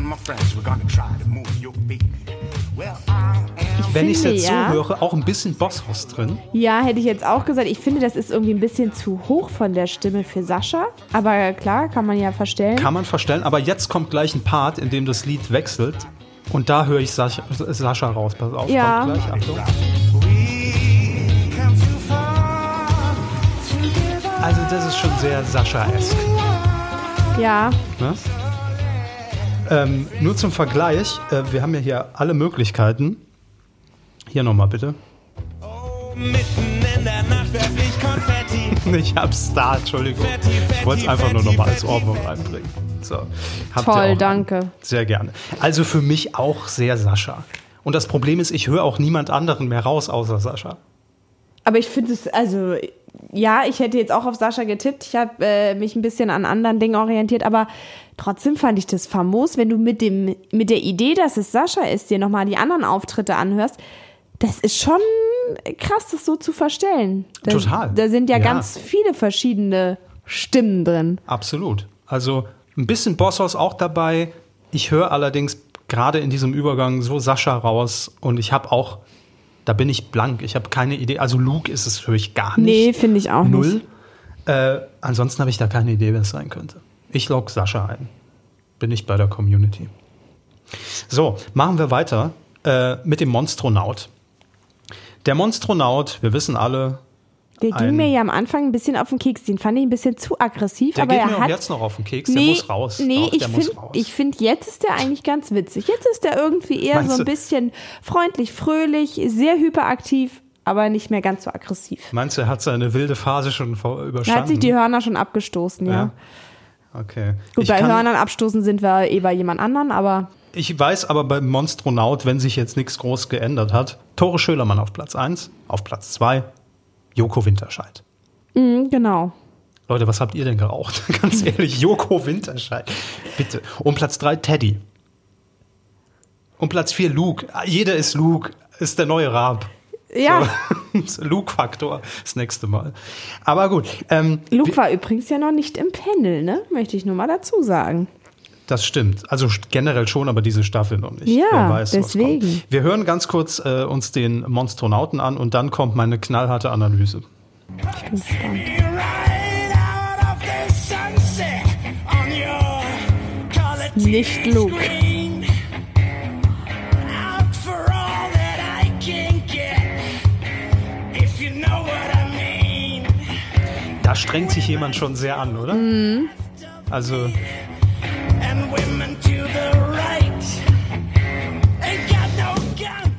and my friends, we're gonna try to move your feet. Well, I am. Wenn ich es jetzt ja. so höre, auch ein bisschen Bosshaus drin. Ja, hätte ich jetzt auch gesagt. Ich finde, das ist irgendwie ein bisschen zu hoch von der Stimme für Sascha. Aber klar, kann man ja verstellen. Kann man verstellen, aber jetzt kommt gleich ein Part, in dem das Lied wechselt. Und da höre ich Sascha, Sascha raus. Pass auf, Ja. kommt gleich. Achtung. Also das ist schon sehr Sascha-esk. ja, Ne? Ähm, nur zum Vergleich, äh, wir haben ja hier alle Möglichkeiten. Hier nochmal bitte. Mitten in der Nacht werf ich Konfetti. Ich hab's da, Entschuldigung. Ich wollte es einfach nur nochmal als Ohrwurm reinbringen. So. Habt ihr toll, auch danke. Sehr gerne. Also für mich auch sehr Sascha. Und das Problem ist, ich höre auch niemand anderen mehr raus außer Sascha. Aber ich finde es, also, ja, ich hätte jetzt auch auf Sascha getippt. Ich habe äh, mich ein bisschen an anderen Dingen orientiert, aber trotzdem fand ich das famos, wenn du mit, dem, mit der Idee, dass es Sascha ist, dir nochmal die anderen Auftritte anhörst. Das ist schon krass, das so zu verstellen. Da, Total. Da sind ja, Ja. ganz viele verschiedene Stimmen drin. Absolut. Also ein bisschen Bosshaus auch dabei. Ich höre allerdings gerade in diesem Übergang so Sascha raus und ich habe auch, da bin ich blank. Ich habe keine Idee. Also Luke ist es höre ich gar nicht. Nee, finde ich auch Null. nicht. Äh, ansonsten habe ich da keine Idee, wer es sein könnte. Ich log Sascha ein. Bin ich bei der Community. So, machen wir weiter äh, mit dem Monstronaut. Der Monstronaut, wir wissen alle, Der ging ein- mir ja am Anfang ein bisschen auf den Keks. Den fand ich ein bisschen zu aggressiv. der aber geht er mir auch hat jetzt noch auf den Keks, der Nee, muss raus. Nee, Doch, ich der finde, find, jetzt ist der eigentlich ganz witzig. Jetzt ist der irgendwie eher Meinst so ein du? bisschen freundlich, fröhlich, sehr hyperaktiv, aber nicht mehr ganz so aggressiv. Meinst du, er hat seine wilde Phase schon vor- Er hat sich die Hörner schon abgestoßen, ja. Ja. Okay. Gut, ich, bei kann, Hörnern abstoßen sind wir eh bei jemand anderen, aber ich weiß aber beim Monstronaut, wenn sich jetzt nichts groß geändert hat, Tore Schölermann auf Platz 1, auf Platz 2, Joko Winterscheid. mh, genau. Leute, was habt ihr denn geraucht? Ganz ehrlich, Joko Winterscheid. Bitte. Und Platz 3, Teddy. Und Platz 4, Luke. Jeder ist Luke. Ist der neue Raab. Ja, So. Luke-Faktor das nächste Mal. Aber gut. Ähm, Luke war übrigens ja noch nicht im Panel, ne? Möchte ich nur mal dazu sagen. Das stimmt. Also generell schon, aber diese Staffel noch nicht. Ja, Wer weiß, was deswegen. kommt. Wir hören ganz kurz äh, uns den Monstronauten an und dann kommt meine knallharte Analyse. Ich bin gespannt. Right out strengt sich jemand schon sehr an, oder? Also, no gun.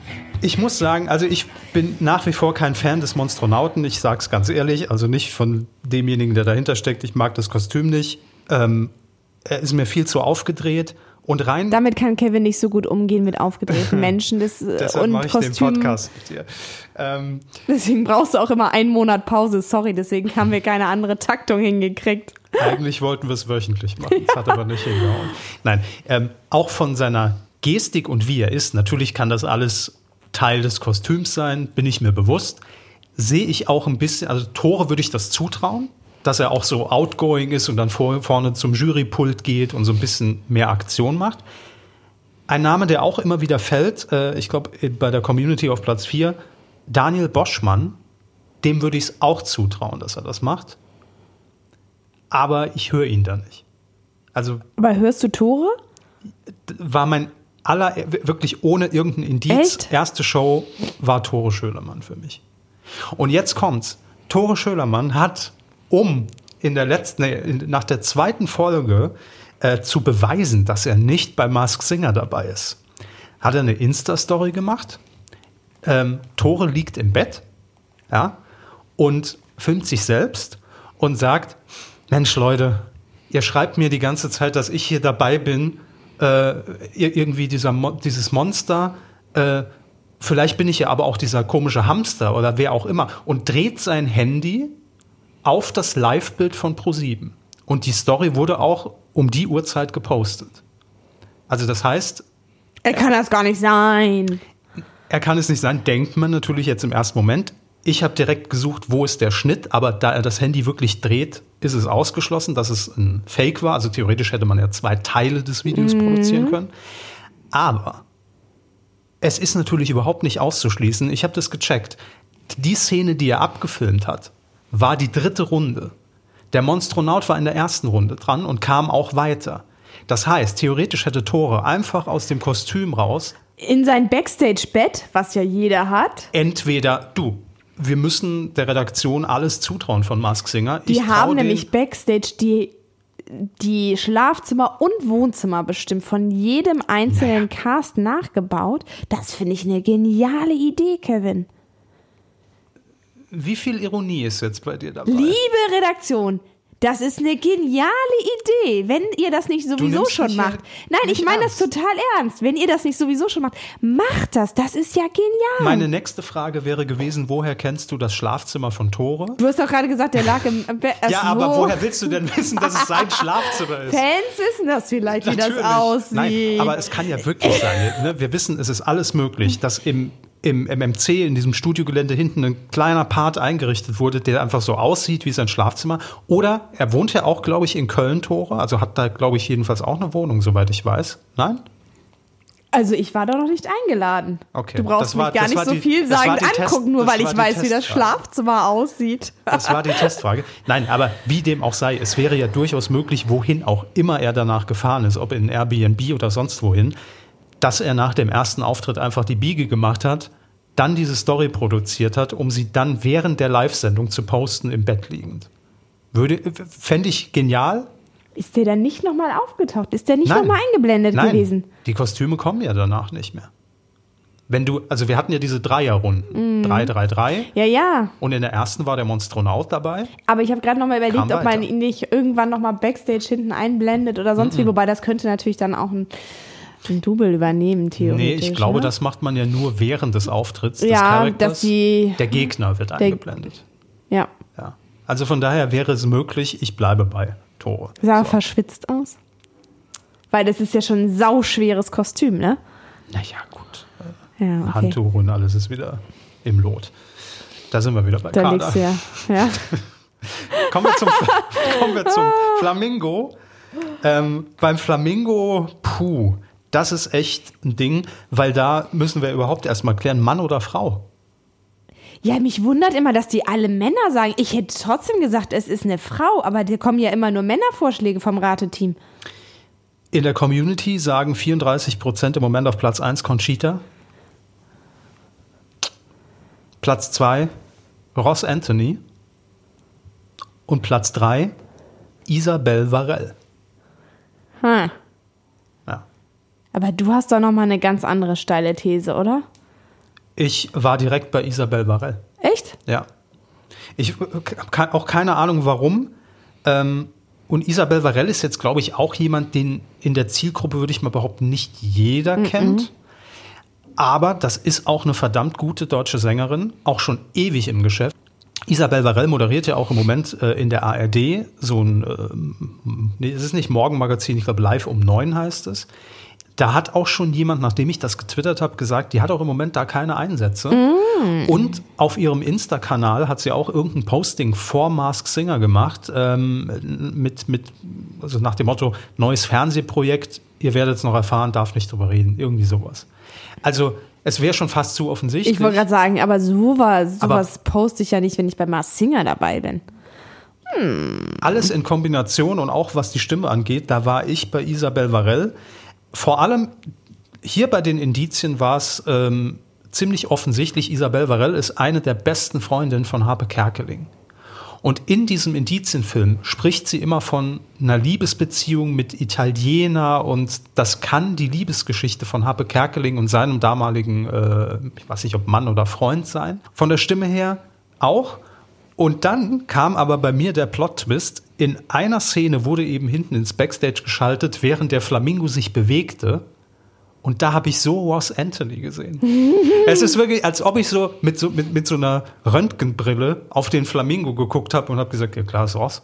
ich muss sagen, also ich bin nach wie vor kein Fan des Monstronauten. Ich sag's ganz ehrlich, also nicht von demjenigen, der dahinter steckt. Ich mag das Kostüm nicht. Ähm, ist mir viel zu aufgedreht. Und rein Damit kann Kevin nicht so gut umgehen mit aufgedrehten Menschen. Das, äh, Deshalb und mache ich den Kostüm. Podcast mit dir. Ähm, Deswegen brauchst du auch immer einen Monat Pause. Sorry, deswegen haben wir keine andere Taktung hingekriegt. eigentlich wollten wir es wöchentlich machen. Das hat aber nicht hingehauen. Nein, ähm, auch von seiner Gestik und wie er ist, natürlich kann das alles Teil des Kostüms sein, bin ich mir bewusst. Sehe ich auch ein bisschen, also Tore würde ich das zutrauen, dass er auch so outgoing ist und dann vor, vorne zum Jurypult geht und so ein bisschen mehr Aktion macht. Ein Name, der auch immer wieder fällt, äh, ich glaube bei der Community auf Platz 4, Daniel Boschmann, dem würde ich es auch zutrauen, dass er das macht. Aber ich höre ihn da nicht. Also Aber hörst du Tore? war mein aller, wirklich ohne irgendein Indiz, Echt? erste Show war Tore Schölermann für mich. Und jetzt kommt's. Tore Schölermann hat, um in der letzten, nach der zweiten Folge äh, zu beweisen, dass er nicht bei Mask Singer dabei ist, hat er eine Insta-Story gemacht. Ähm, Tore liegt im Bett, ja, und filmt sich selbst und sagt: Mensch, Leute, ihr schreibt mir die ganze Zeit, dass ich hier dabei bin, äh, ir- irgendwie dieser dieses Monster. Äh, vielleicht bin ich ja aber auch dieser komische Hamster oder wer auch immer und dreht sein Handy auf das Live-Bild von Pro7. Und die Story wurde auch um die Uhrzeit gepostet. Also das heißt, Er kann das gar nicht sein. er kann es nicht sein, denkt man natürlich jetzt im ersten Moment. Ich habe direkt gesucht, wo ist der Schnitt, aber da er das Handy wirklich dreht, ist es ausgeschlossen, dass es ein Fake war. Also theoretisch hätte man ja zwei Teile des Videos produzieren können. Aber es ist natürlich überhaupt nicht auszuschließen. Ich habe das gecheckt. Die Szene, die er abgefilmt hat, war die dritte Runde. Der Monstronaut war in der ersten Runde dran und kam auch weiter. Das heißt, theoretisch hätte Tore einfach aus dem Kostüm raus In sein Backstage-Bett, was ja jeder hat, entweder du, wir müssen der Redaktion alles zutrauen von Mask Singer. die Ich haben nämlich Backstage die, die Schlafzimmer und Wohnzimmer bestimmt von jedem einzelnen Cast nachgebaut. Das finde ich eine geniale Idee, Kevin. Wie viel Ironie ist jetzt bei dir dabei? Liebe Redaktion, das ist eine geniale Idee, wenn ihr das nicht sowieso schon macht. Nein, ich meine das total ernst. Wenn ihr das nicht sowieso schon macht, macht das. Das ist ja genial. Meine nächste Frage wäre gewesen, woher kennst du das Schlafzimmer von Tore? du hast doch gerade gesagt, der lag im Bett. Ach ja, so. aber woher willst du denn wissen, dass es sein Schlafzimmer ist? Fans wissen das vielleicht, wie das aussieht. Nein, aber es kann ja wirklich sein. Ne? Wir wissen, es ist alles möglich, dass im, im MMC, in diesem Studiogelände hinten, ein kleiner Part eingerichtet wurde, der einfach so aussieht wie sein Schlafzimmer. Oder er wohnt ja auch, glaube ich, in Köln, Tore. Also hat da, glaube ich, jedenfalls auch eine Wohnung, soweit ich weiß. Nein? Also ich war da noch nicht eingeladen. Okay, Du brauchst war- mich gar nicht so die- viel sagen, die Test- angucken, nur weil ich weiß, wie das Testfrage. Schlafzimmer aussieht. Das war die Testfrage. Nein, aber wie dem auch sei, es wäre ja durchaus möglich, wohin auch immer er danach gefahren ist, ob in Airbnb oder sonst wohin, dass er nach dem ersten Auftritt einfach die Biege gemacht hat, dann diese Story produziert hat, um sie dann während der Live-Sendung zu posten im Bett liegend. Würde, fände ich genial. Ist der dann nicht nochmal aufgetaucht? Ist der nicht nochmal eingeblendet Nein, gewesen? die Kostüme kommen ja danach nicht mehr. Wenn du, also wir hatten ja diese Dreierrunden. Mhm. Drei, drei, drei. Ja, ja. Und in der ersten war der Monstronaut dabei. Aber ich habe gerade nochmal überlegt, Kam ob man weiter. ihn nicht irgendwann nochmal Backstage hinten einblendet oder sonst wie. Wobei das könnte natürlich dann auch ein, ein Double übernehmen, theoretisch. Nee, ich glaube, ne? das macht man ja nur während des Auftritts des Ja, Charakters. dass die- der Gegner wird eingeblendet. Ja. Ja. Also von daher wäre es möglich, ich bleibe bei Tore. Sah So. verschwitzt aus. Weil das ist ja schon ein sauschweres Kostüm, ne? Naja, gut. Ja, okay. Handtuch und alles ist wieder im Lot. Da sind wir wieder bei Da Kader. legst du ja. ja. Kommen wir zum, kommen wir zum Flamingo. Ähm, beim Flamingo, puh, das ist echt ein Ding, weil da müssen wir überhaupt erstmal klären, Mann oder Frau. Ja, mich wundert immer, dass die alle Männer sagen. Ich hätte trotzdem gesagt, es ist eine Frau, aber da kommen ja immer nur Männervorschläge vom Rateteam. In der Community sagen 34 Prozent im Moment auf Platz 1 Conchita. Platz 2 Ross Anthony. Und Platz 3, Isabelle Varell. Hm. Aber du hast doch noch mal eine ganz andere steile These, oder? Ich war direkt bei Isabelle Varell. Echt? Ja. Ich habe auch keine Ahnung, warum. Ähm, und Isabel Varell ist jetzt, glaube ich, auch jemand, den in der Zielgruppe, würde ich mal behaupten, nicht jeder kennt. Aber das ist auch eine verdammt gute deutsche Sängerin, auch schon ewig im Geschäft. Isabel Varell moderiert ja auch im Moment äh, in der ARD so ein, ähm, nee, es ist nicht Morgenmagazin, ich glaube live um neun heißt es. Da hat auch schon jemand, nachdem ich das getwittert habe, gesagt, die hat auch im Moment da keine Einsätze. Und auf ihrem Insta-Kanal hat sie auch irgendein Posting vor Mask Singer gemacht, ähm, mit, mit, also nach dem Motto, neues Fernsehprojekt, ihr werdet es noch erfahren, darf nicht drüber reden, irgendwie sowas. Also, es wäre schon fast zu offensichtlich. Ich wollte gerade sagen, aber sowas, sowas poste ich ja nicht, wenn ich bei Mars Singer dabei bin. alles in Kombination und auch was die Stimme angeht, da war ich bei Isabel Varell. Vor allem hier bei den Indizien war es ähm, ziemlich offensichtlich, Isabel Varell ist eine der besten Freundinnen von Harpe Kerkeling. Und in diesem Indizienfilm spricht sie immer von einer Liebesbeziehung mit Italiener und das kann die Liebesgeschichte von Harpe Kerkeling und seinem damaligen, äh, ich weiß nicht ob Mann oder Freund sein. Von der Stimme her auch. Und dann kam aber bei mir der Plot-Twist. In einer Szene wurde eben hinten ins Backstage geschaltet, während der Flamingo sich bewegte. Und da habe ich so Ross Anthony gesehen. es ist wirklich, als ob ich so mit so, mit, mit so einer Röntgenbrille auf den Flamingo geguckt habe und habe gesagt, ja klar, ist Ross.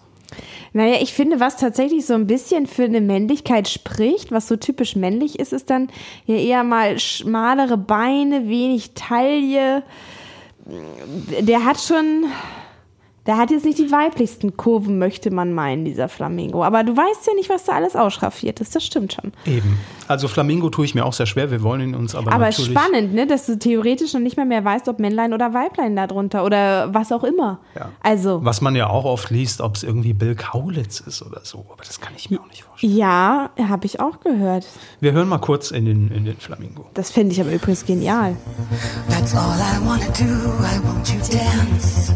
Naja, ich finde, was tatsächlich so ein bisschen für eine Männlichkeit spricht, was so typisch männlich ist, ist dann ja eher mal schmalere Beine, wenig Taille. Der hat schon, der hat jetzt nicht die weiblichsten Kurven, möchte man meinen, dieser Flamingo. Aber du weißt ja nicht, was da alles ausschraffiert ist. Das stimmt schon. Eben. Also Flamingo tue ich mir auch sehr schwer. Wir wollen ihn uns aber, Aber natürlich. spannend, ne, dass du theoretisch noch nicht mal mehr weißt, ob Männlein oder Weiblein da drunter oder was auch immer. Ja. Also, Was man ja auch oft liest, ob es irgendwie Bill Kaulitz ist oder so. Aber das kann ich mir auch nicht vorstellen. ja, habe ich auch gehört. Wir hören mal kurz in den, in den Flamingo. Das finde ich aber übrigens genial. That's all I wanna do. I want you dance.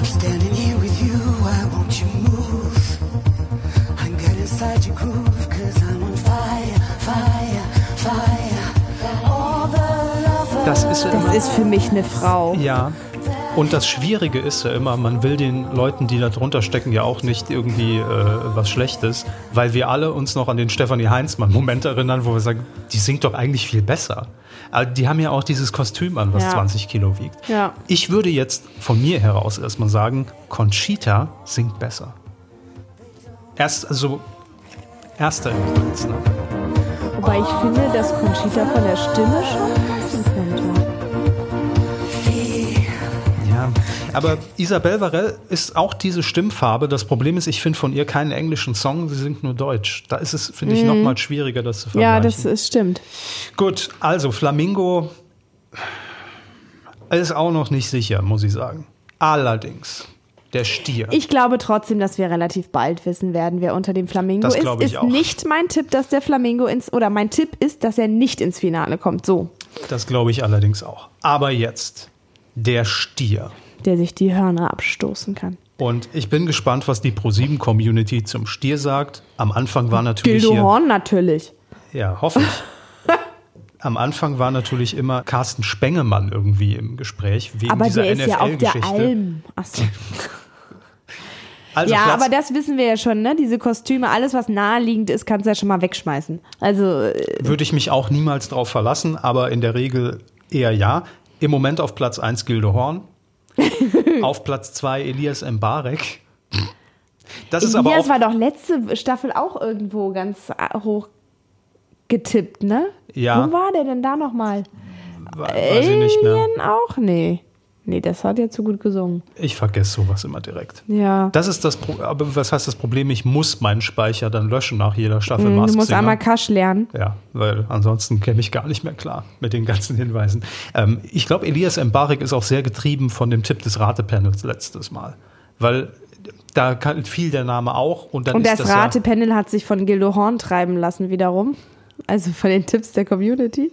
I'm standing here with you. I want you move. And get inside your groove. Cause I'm on fire, fire, fire. All the love Das ist ja immer. Das ist für mich eine Frau. Ja. Und das Schwierige ist ja immer, man will den Leuten, die da drunter stecken, ja auch nicht irgendwie äh, was Schlechtes, weil wir alle uns noch an den Stefanie Heinzmann-Moment erinnern, wo wir sagen, die singt doch eigentlich viel besser. Aber die haben ja auch dieses Kostüm an, was Ja. 20 Kilo wiegt. Ja. Ich würde jetzt von mir heraus erstmal sagen, Conchita singt besser. Erst, also, erster Impuls. Ne? Wobei ich finde, dass Conchita von der Stimme schon aber Isabel Varell ist auch diese Stimmfarbe. Das Problem ist, ich finde von ihr keinen englischen Song, sie singt nur Deutsch. Da ist es, finde ich, noch mal schwieriger, das zu vergleichen. Ja, das ist, stimmt. Gut, also Flamingo ist auch noch nicht sicher, muss ich sagen. Allerdings, der Stier. Ich glaube trotzdem, dass wir relativ bald wissen werden, wer unter dem Flamingo Das ist. glaube ich ist auch. nicht mein Tipp, dass der Flamingo ins oder mein Tipp ist, dass er nicht ins Finale kommt. So, Das glaube ich allerdings auch. Aber jetzt, der Stier. Der sich die Hörner abstoßen kann. Und ich bin gespannt, was die Pro7-Community zum Stier sagt. Am Anfang war natürlich Gildo Horn natürlich. Ja, hoffe ich. Am Anfang war natürlich immer Carsten Spengemann irgendwie im Gespräch wegen Aber dieser der ist ja auf der NFL-Geschichte. Alm. Achso. Also ja, Platz, aber das wissen wir ja schon, ne? Diese Kostüme, alles was naheliegend ist, kannst du ja schon mal wegschmeißen. Also, äh, würde ich mich auch niemals drauf verlassen, aber in der Regel eher ja. Im Moment auf Platz 1 Gilde Horn. auf Platz 2 Elias Mbarek. Das ist aber Elias auch war doch letzte Staffel auch irgendwo ganz äh, hoch getippt, ne? Ja. Wo war der denn da nochmal? weiß ich nicht mehr. Alien auch? Nee. Nee, das hat ja zu gut gesungen. Ich vergesse sowas immer direkt. Ja. Das ist das Pro aber was heißt das Problem? Ich muss meinen Speicher dann löschen nach jeder Staffel Mhm, du musst Singer. einmal Kasch lernen. Ja, weil ansonsten käme ich gar nicht mehr klar mit den ganzen Hinweisen. Ähm, ich glaube, Elias Mbarek ist auch sehr getrieben von dem Tipp des Ratepanels letztes Mal. Weil da fiel der Name auch und dann Und ist das das ja, Ratepanel hat sich von Gildo Horn treiben lassen wiederum. Also von den Tipps der Community.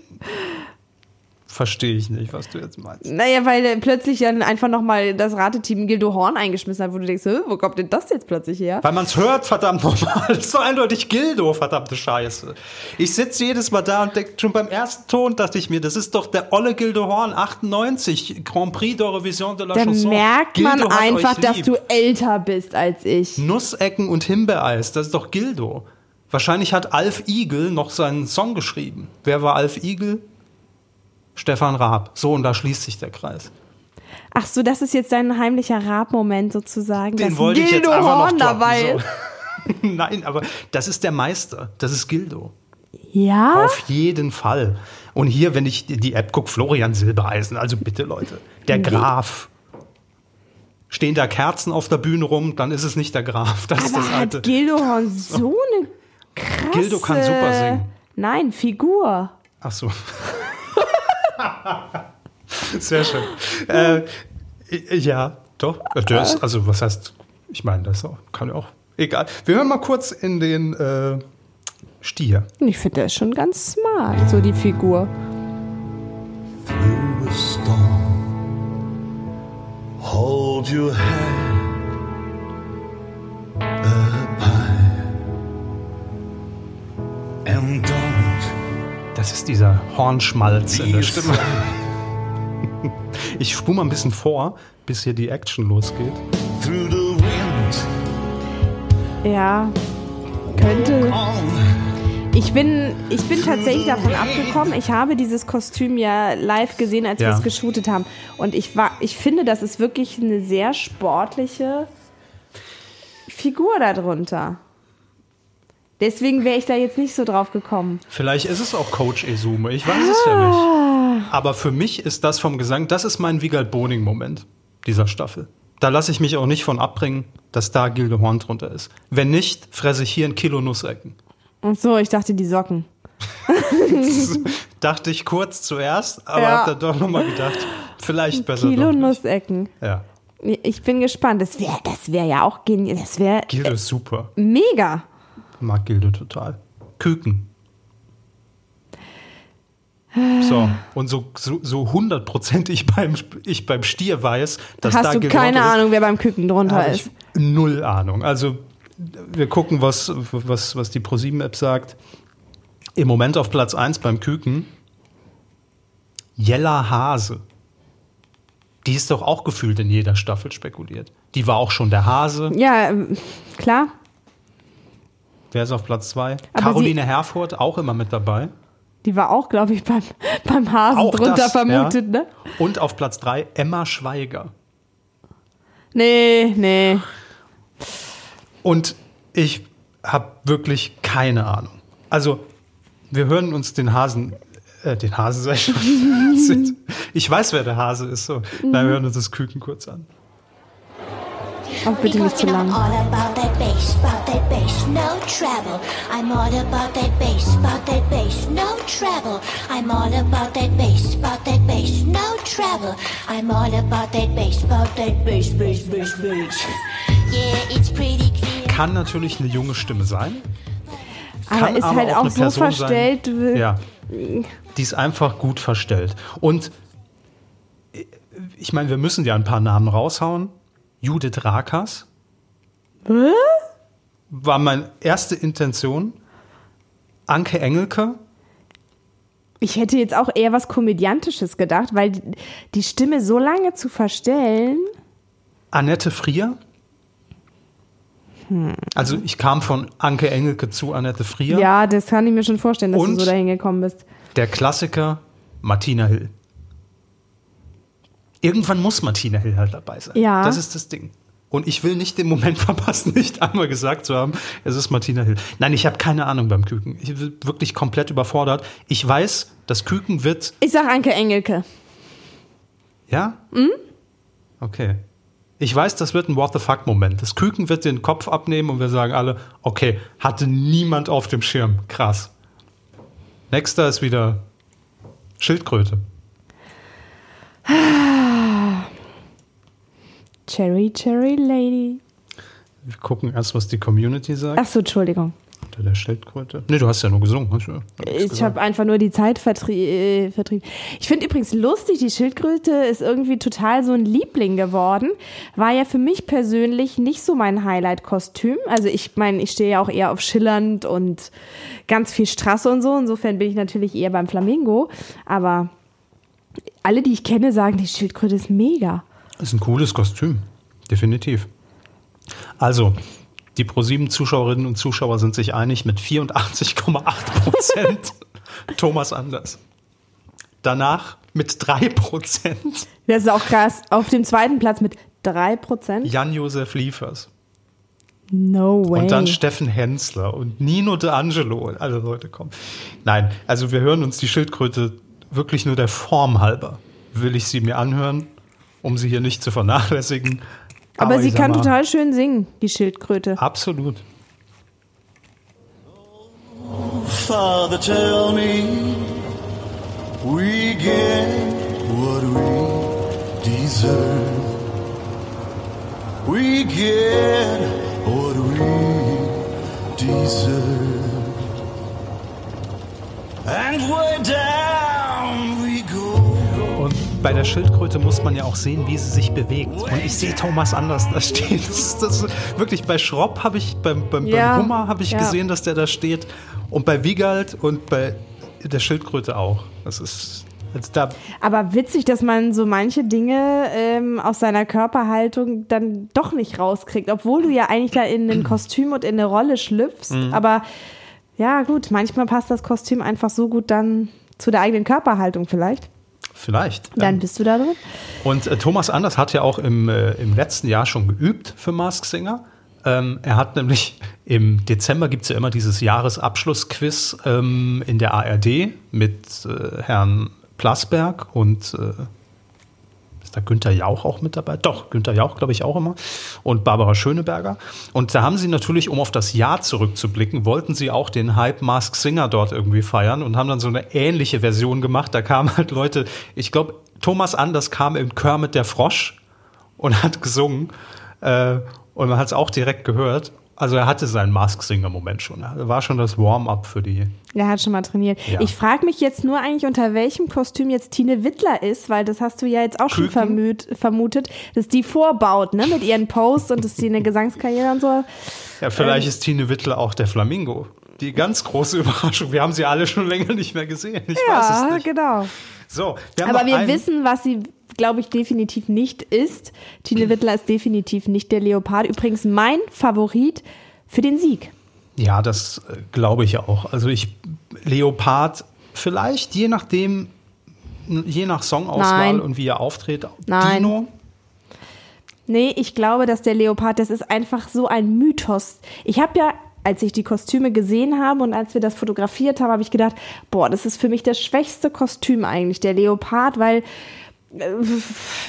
Verstehe ich nicht, was du jetzt meinst. Naja, weil er plötzlich dann einfach nochmal das Rateteam Gildo Horn eingeschmissen hat, wo du denkst, "Hä, wo kommt denn das jetzt plötzlich her? Weil man es hört, verdammt nochmal. Das ist doch eindeutig Gildo, verdammte Scheiße. Ich sitze jedes Mal da und denke, schon beim ersten Ton dachte ich mir, das ist doch der olle Gildo Horn, 98, Grand Prix d'Eurovision de la Da Chanson. merkt man Gildo hat einfach, dass du älter bist als ich. Nussecken und Himbeereis, das ist doch Gildo. Wahrscheinlich hat Alf Igel noch seinen Song geschrieben. Wer war Alf Igel? Stefan Raab. So, und da schließt sich der Kreis. Ach so, das ist jetzt dein heimlicher Rap-Moment sozusagen. Den wollte ich jetzt Gildo einfach noch Horn droppen, dabei so. Nein, aber das ist der Meister. Das ist Gildo. Ja? Auf jeden Fall. Und hier, wenn ich die App gucke, Florian Silbereisen, also bitte Leute, der Graf. Stehen da Kerzen auf der Bühne rum, dann ist es nicht der Graf. Das ist das Aber alte. hat Gildo Horn so eine krasse... Gildo kann super singen. Nein, Figur. Ach so. Sehr schön. Äh, ja, doch. Der ist, also, was heißt, ich meine, das auch, kann ja auch. Egal. Wir hören mal kurz in den äh, Stier. Ich finde, der ist schon ganz smart, so die Figur. through a storm. Hold your head Das ist dieser Hornschmalz in der Stimme. Ich spule mal ein bisschen vor, bis hier die Action losgeht. Through the wind Ja, könnte. Ich bin, ich bin tatsächlich davon abgekommen. Ich habe dieses Kostüm ja live gesehen, als wir Ja. es geshootet haben. Und ich war, ich finde, das ist wirklich eine sehr sportliche Figur darunter. Deswegen wäre ich da jetzt nicht so drauf gekommen. Vielleicht ist es auch Coach Esume, ich weiß es ja Ah. nicht. Aber für mich ist das vom Gesang, das ist mein Wiegald Boning-Moment dieser Staffel. Da lasse ich mich auch nicht von abbringen, dass da Gilde Horn drunter ist. Wenn nicht, fresse ich hier ein Kilo Nussecken. Und so, ich dachte, die Socken. Dachte ich kurz zuerst, aber Ja. hab dann doch nochmal gedacht, vielleicht besser Kilo. Nussecken. Ja, Ich bin gespannt. Das wäre das wär ja auch genial. Das wäre Gilde ist super. mega. Mag Gilde total. Küken. So, und so, so, so hundertprozentig beim, ich beim Stier weiß, dass da Hast du Gilde keine ist, Ahnung, wer beim Küken drunter ist? null Ahnung. Also wir gucken, was, was, was die ProSieben-App sagt. Im Moment auf Platz 1 beim Küken. Jella Hase. Die ist doch auch gefühlt in jeder Staffel spekuliert. Die war auch schon der Hase. Ja, klar. Wer ist auf Platz 2? Aber Caroline Herfurth, auch immer mit dabei. Die war auch, glaube ich, beim, beim Hasen Auch drunter das, vermutet, ja. ne? Und auf Platz 3 Emma Schweiger. Nee, nee. Und ich habe wirklich keine Ahnung. Also, wir hören uns den Hasen, äh, den Hasen ich schon. Ich weiß, wer der Hase ist. So. Na, wir hören uns das Küken kurz an. Auch bitte nicht zu lang. Kann natürlich eine junge Stimme sein. Aber Kann ist aber halt auch auch eine so Person verstellt. Sein. Ja. Die ist einfach gut verstellt. Und äh, ich meine, wir müssen ja ein paar Namen raushauen. Judith Rakas. War meine erste Intention. Anke Engelke. Ich hätte jetzt auch eher was Komödiantisches gedacht, weil die, die Stimme so lange zu verstellen. Annette Frier. Also ich kam von Anke Engelke zu Annette Frier. Ja, das kann ich mir schon vorstellen, dass Und? du so dahin gekommen bist. Der Klassiker Martina Hill. Irgendwann muss Martina Hill halt dabei sein. Ja. Das ist das Ding. Und ich will nicht den Moment verpassen, nicht einmal gesagt zu haben, es ist Martina Hill. Nein, ich habe keine Ahnung beim Küken. Ich bin wirklich komplett überfordert. Ich weiß, das Küken wird. Ich sag Anke Engelke. Ja? Okay. Ich weiß, das wird ein What the fuck-Moment. Das Küken wird den Kopf abnehmen und wir sagen alle, okay, hatte niemand auf dem Schirm. Krass. Nächster ist wieder Schildkröte. Cherry, Cherry Lady. Wir gucken erst, was die Community sagt. Ach so, Entschuldigung. Unter der Schildkröte? Nee, du hast ja nur gesungen. Hast du, hab ich's Ich habe einfach nur die Zeit vertrie äh, vertrieben. Ich finde übrigens lustig, die Schildkröte ist irgendwie total so ein Liebling geworden. War ja für mich persönlich nicht so mein Highlight-Kostüm. Also ich meine, ich stehe ja auch eher auf schillernd und ganz viel Straße und so. Insofern bin ich natürlich eher beim Flamingo. Aber alle, die ich kenne, sagen, die Schildkröte ist mega. Ist ein cooles Kostüm. Definitiv. Also, die ProSieben-Zuschauerinnen und Zuschauer sind sich einig mit 84,8 Prozent Thomas Anders. Danach mit 3 Prozent Das ist auch krass. Auf dem zweiten Platz mit 3%. Jan-Josef Liefers. No way. Und dann Steffen Hensler und Nino D'Angelo und alle Leute kommen. Nein, also wir hören uns die Schildkröte wirklich nur der Form halber. Will ich sie mir anhören, um sie hier nicht zu vernachlässigen. Aber sie ich sag kann mal, total schön singen, die Schildkröte. Absolut. Father, tell me we get what we deserve. We get what we deserve. And way down bei der Schildkröte muss man ja auch sehen, wie sie sich bewegt. Und ich sehe Thomas anders da stehen. Das das wirklich bei Schropp habe ich, beim, beim, Ja, beim Hummer habe ich ja. gesehen, dass der da steht. Und bei Wiegald und bei der Schildkröte auch. Das ist. Also da, Aber witzig, dass man so manche Dinge ähm, aus seiner Körperhaltung dann doch nicht rauskriegt, obwohl du ja eigentlich da in ein Kostüm und in eine Rolle schlüpfst. Mhm. Aber ja, gut, manchmal passt das Kostüm einfach so gut dann zu der eigenen Körperhaltung vielleicht. Vielleicht. Dann Ähm, bist du da drin. Und äh, Thomas Anders hat ja auch im, äh, im letzten Jahr schon geübt für Mask Singer. Ähm, er hat nämlich im Dezember gibt es ja immer dieses Jahresabschlussquiz ähm, in der ARD mit äh, Herrn Plasberg und äh, da Günther Jauch auch mit dabei? Doch, Günther Jauch glaube ich auch immer. Und Barbara Schöneberger. Und da haben sie natürlich, um auf das Jahr zurückzublicken, wollten sie auch den Hype Mask Singer dort irgendwie feiern und haben dann so eine ähnliche Version gemacht. Da kamen halt Leute, ich glaube, Thomas Anders kam im Chör mit der Frosch und hat gesungen. Äh, und man hat es auch direkt gehört. Also er hatte seinen Mask-Singer-Moment schon. Er war schon das Warm-up für die. Er hat schon mal trainiert. Ja. Ich frage mich jetzt nur eigentlich, unter welchem Kostüm jetzt Tine Wittler ist, weil das hast du ja jetzt auch schon Küken? vermut, vermutet, dass die vorbaut, ne, mit ihren Posts und dass sie eine Gesangskarriere und so. Ja, vielleicht ist Tine Wittler auch der Flamingo. Die ganz große Überraschung. Wir haben sie alle schon länger nicht mehr gesehen. Ich weiß es Ja, nicht. genau. So, wir Aber wir wissen, was sie, glaube ich, definitiv nicht ist. Tine Wittler ist definitiv nicht der Leopard. Übrigens mein Favorit für den Sieg. Ja, das äh, glaube ich auch. Also ich Leopard vielleicht je nachdem je nach Songauswahl Nein. und wie er auftritt. Nein. Dino. Nee, ich glaube, dass der Leopard, das ist einfach so ein Mythos. Ich habe ja, als ich die Kostüme gesehen habe und als wir das fotografiert haben, habe ich gedacht, boah, das ist für mich das schwächste Kostüm eigentlich, der Leopard, weil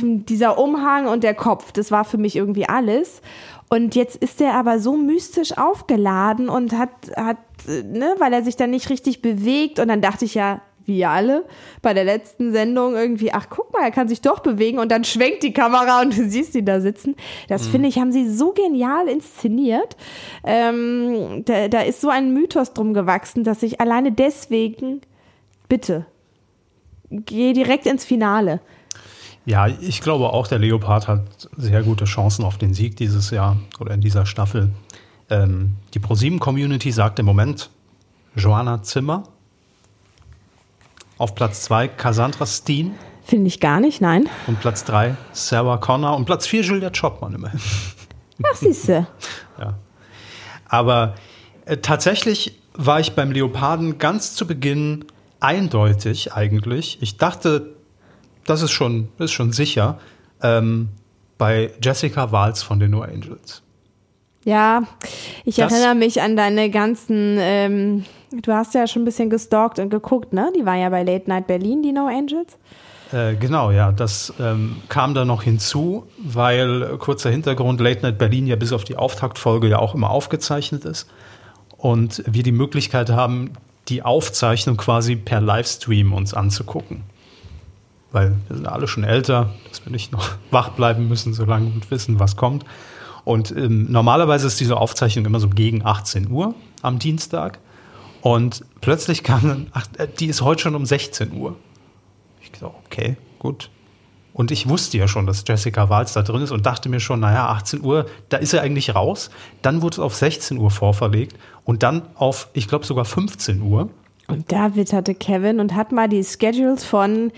dieser Umhang und der Kopf, das war für mich irgendwie alles. Und jetzt ist er aber so mystisch aufgeladen und hat, hat, äh, ne, weil er sich dann nicht richtig bewegt. Und dann dachte ich ja, wie alle bei der letzten Sendung irgendwie, ach guck mal, er kann sich doch bewegen und dann schwenkt die Kamera und du siehst ihn da sitzen. Das finde ich, haben sie so genial inszeniert. Ähm, da, da ist so ein Mythos drum gewachsen, dass ich alleine deswegen, bitte, gehe direkt ins Finale. Ja, ich glaube auch, der Leopard hat sehr gute Chancen auf den Sieg dieses Jahr oder in dieser Staffel. Ähm, die ProSieben-Community sagt im Moment Joanna Zimmer. Auf Platz 2 Cassandra Steen Finde ich gar nicht, nein. und Platz 3 Sarah Connor und Platz 4 Julia Chopman immerhin. Ach, siehste. Ja. Aber äh, tatsächlich war ich beim Leoparden ganz zu Beginn eindeutig eigentlich. Ich dachte, das ist schon, ist schon sicher, ähm, bei Jessica Wals von den No Angels. Ja, ich Das- erinnere mich an deine ganzen, ähm, du hast ja schon ein bisschen gestalkt und geguckt, ne? Die war ja bei Late Night Berlin, die No Angels. Äh, genau, ja, das ähm, kam da noch hinzu, weil äh, kurzer Hintergrund, Late Night Berlin ja bis auf die Auftaktfolge ja auch immer aufgezeichnet ist und wir die Möglichkeit haben, die Aufzeichnung quasi per Livestream uns anzugucken. Weil wir sind alle schon älter, dass wir nicht noch wach bleiben müssen so lange und wissen, was kommt. Und ähm, normalerweise ist diese Aufzeichnung immer so gegen 18 Uhr am Dienstag. Und plötzlich kam dann, ach, äh, die ist heute schon um 16 Uhr. Ich gesagt, okay, gut. Und ich wusste ja schon, dass Jessica Walz da drin ist und dachte mir schon, naja, 18 Uhr, da ist er eigentlich raus. Dann wurde es auf 16 Uhr vorverlegt und dann auf, ich glaube, sogar 15 Uhr. Und da witterte Kevin und hat mal die Schedules von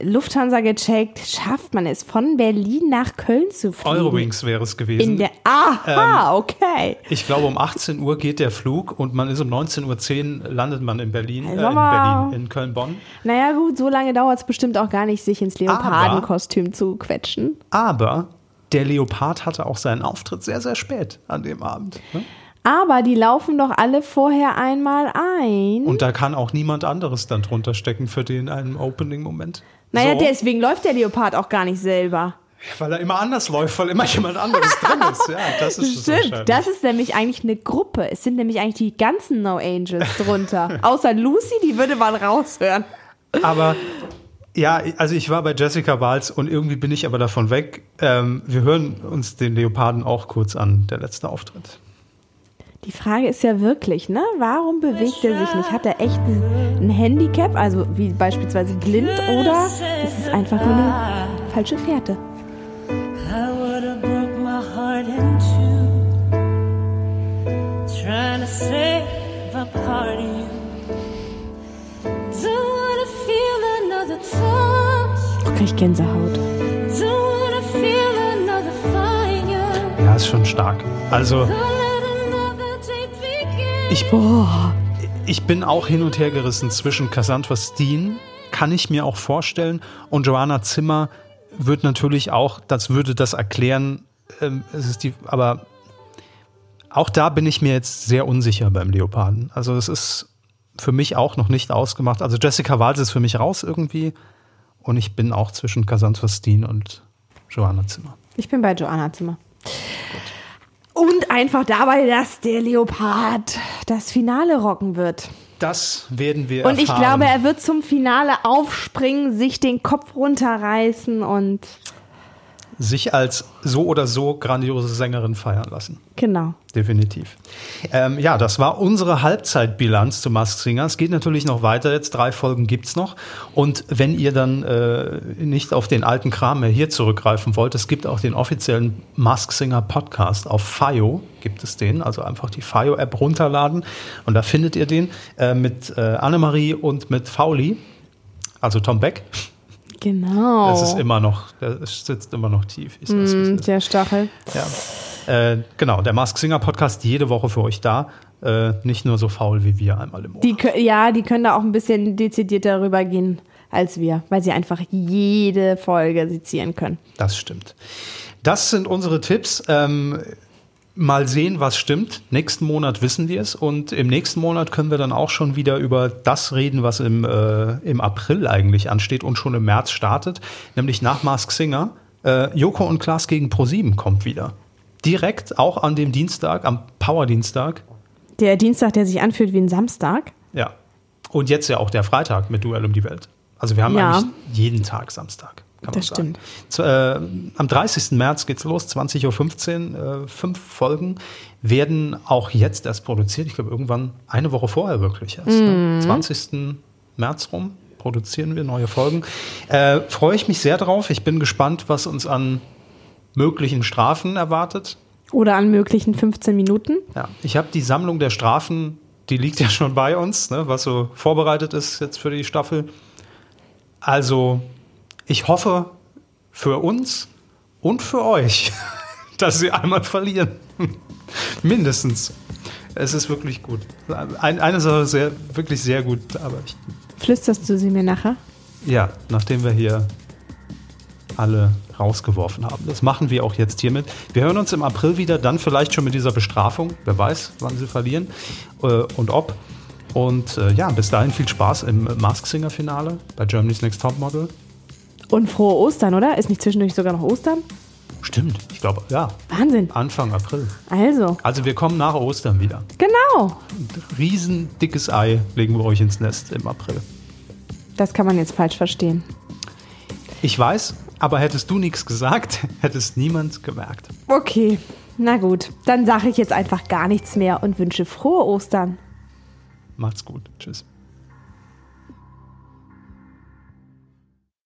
Lufthansa gecheckt. Schafft man es, von Berlin nach Köln zu fliegen? Eurowings wäre es gewesen. In der, aha, okay. Ich glaube, um 18 Uhr geht der Flug und man ist um 19.10 Uhr landet man in Berlin, äh, in, Berlin in Köln-Bonn. Naja, gut, so lange dauert es bestimmt auch gar nicht, sich ins Leopardenkostüm zu quetschen. Aber der Leopard hatte auch seinen Auftritt sehr, sehr spät an dem Abend. Ne? Aber die laufen doch alle vorher einmal ein. Und da kann auch niemand anderes dann drunter stecken für den einen Opening-Moment. naja, So, deswegen läuft der Leopard auch gar nicht selber. Weil er immer anders läuft, weil immer jemand anderes drin ist. Ja, das ist Stimmt, das ist nämlich eigentlich eine Gruppe. Es sind nämlich eigentlich die ganzen No Angels drunter. Außer Lucy, die würde man raushören. Aber ja, also ich war bei Jessica Walz und irgendwie bin ich aber davon weg. Ähm, wir hören uns den Leoparden auch kurz an, der letzte Auftritt. Die Frage ist ja wirklich, ne? Warum bewegt er sich nicht? Hat er echt ein, ein Handicap, also wie beispielsweise blind, oder ist es einfach nur eine falsche Fährte? Oh, krieg ich Gänsehaut. Ja, ist schon stark. Also ich, ich bin auch hin und her gerissen zwischen Cassandra Steen, kann ich mir auch vorstellen, und Joanna Zimmer wird natürlich auch, das würde das erklären, ähm, es ist die, aber auch da bin ich mir jetzt sehr unsicher beim Leoparden. Also es ist für mich auch noch nicht ausgemacht. Also Jessica Walz ist für mich raus irgendwie und ich bin auch zwischen Cassandra Steen und Joanna Zimmer. Ich bin bei Joanna Zimmer. Und einfach dabei, dass der Leopard das Finale rocken wird. Das werden wir Und ich erfahren. glaube, er wird zum Finale aufspringen, sich den Kopf runterreißen und sich als so oder so grandiose Sängerin feiern lassen. genau. Definitiv. Ähm, ja, das war unsere Halbzeitbilanz zu Mask Singer. Es geht natürlich noch weiter jetzt. Drei Folgen gibt's noch. Und wenn ihr dann äh, nicht auf den alten Kram mehr hier zurückgreifen wollt, es gibt auch den offiziellen Mask Singer Podcast auf FIO. Gibt es den. Also einfach die FIO-App runterladen. Und da findet ihr den äh, mit äh, Annemarie und mit Fauli. Also Tom Beck. Genau. Das ist immer noch, der sitzt immer noch tief. Es Mm, ist. der Stachel. Ja. Äh, genau, der Mask Singer Podcast jede Woche für euch da. Äh, nicht nur so faul wie wir einmal im Monat. Die, ja, die können da auch ein bisschen dezidierter rüber gehen als wir, weil sie einfach jede Folge sezieren können. Das stimmt. Das sind unsere Tipps. Ähm, mal sehen, was stimmt. Nächsten Monat wissen wir es. Und im nächsten Monat können wir dann auch schon wieder über das reden, was im, äh, im April eigentlich ansteht und schon im März startet. Nämlich nach Mask Singer. Äh, Joko und Klaas gegen Pro7 kommt wieder. Direkt auch an dem Dienstag, am Power-Dienstag. Der Dienstag, der sich anfühlt wie ein Samstag. Ja. Und jetzt ja auch der Freitag mit Duell um die Welt. Also wir haben Ja. eigentlich jeden Tag Samstag. Kann Das sagen. stimmt. Zu, äh, am 30. März geht's los, 20.15 Uhr. Äh, fünf Folgen werden auch jetzt erst produziert. Ich glaube, irgendwann eine Woche vorher wirklich erst. Mhm. Ne? 20. März rum produzieren wir neue Folgen. Äh, Freue ich mich sehr drauf. Ich bin gespannt, was uns an möglichen Strafen erwartet. Oder an möglichen 15 Minuten. Ja, ich habe die Sammlung der Strafen, die liegt ja schon bei uns, ne, was so vorbereitet ist jetzt für die Staffel. Also, ich hoffe für uns und für euch, dass sie einmal verlieren. Mindestens. Es ist wirklich gut. Ein, eine Sache ist sehr, wirklich sehr gut, aber ich, Flüsterst du sie mir nachher? ja, nachdem wir hier alle rausgeworfen haben. Das machen wir auch jetzt hiermit. Wir hören uns im April wieder, dann vielleicht schon mit dieser Bestrafung. Wer weiß, wann sie verlieren äh, und ob. Und äh, ja, bis dahin viel Spaß im Mask Singer Finale bei Germany's Next Top Model. Und frohe Ostern, oder? Ist nicht zwischendurch sogar noch Ostern? Stimmt, ich glaube, ja, Wahnsinn. Anfang April. Also, Also wir kommen nach Ostern wieder. genau. Ein riesen dickes Ei legen wir euch ins Nest im April. Das kann man jetzt falsch verstehen. Ich weiß, aber hättest du nichts gesagt, hätte es niemand gemerkt. Okay. Na gut, dann sage ich jetzt einfach gar nichts mehr und wünsche frohe Ostern. Macht's gut. Tschüss.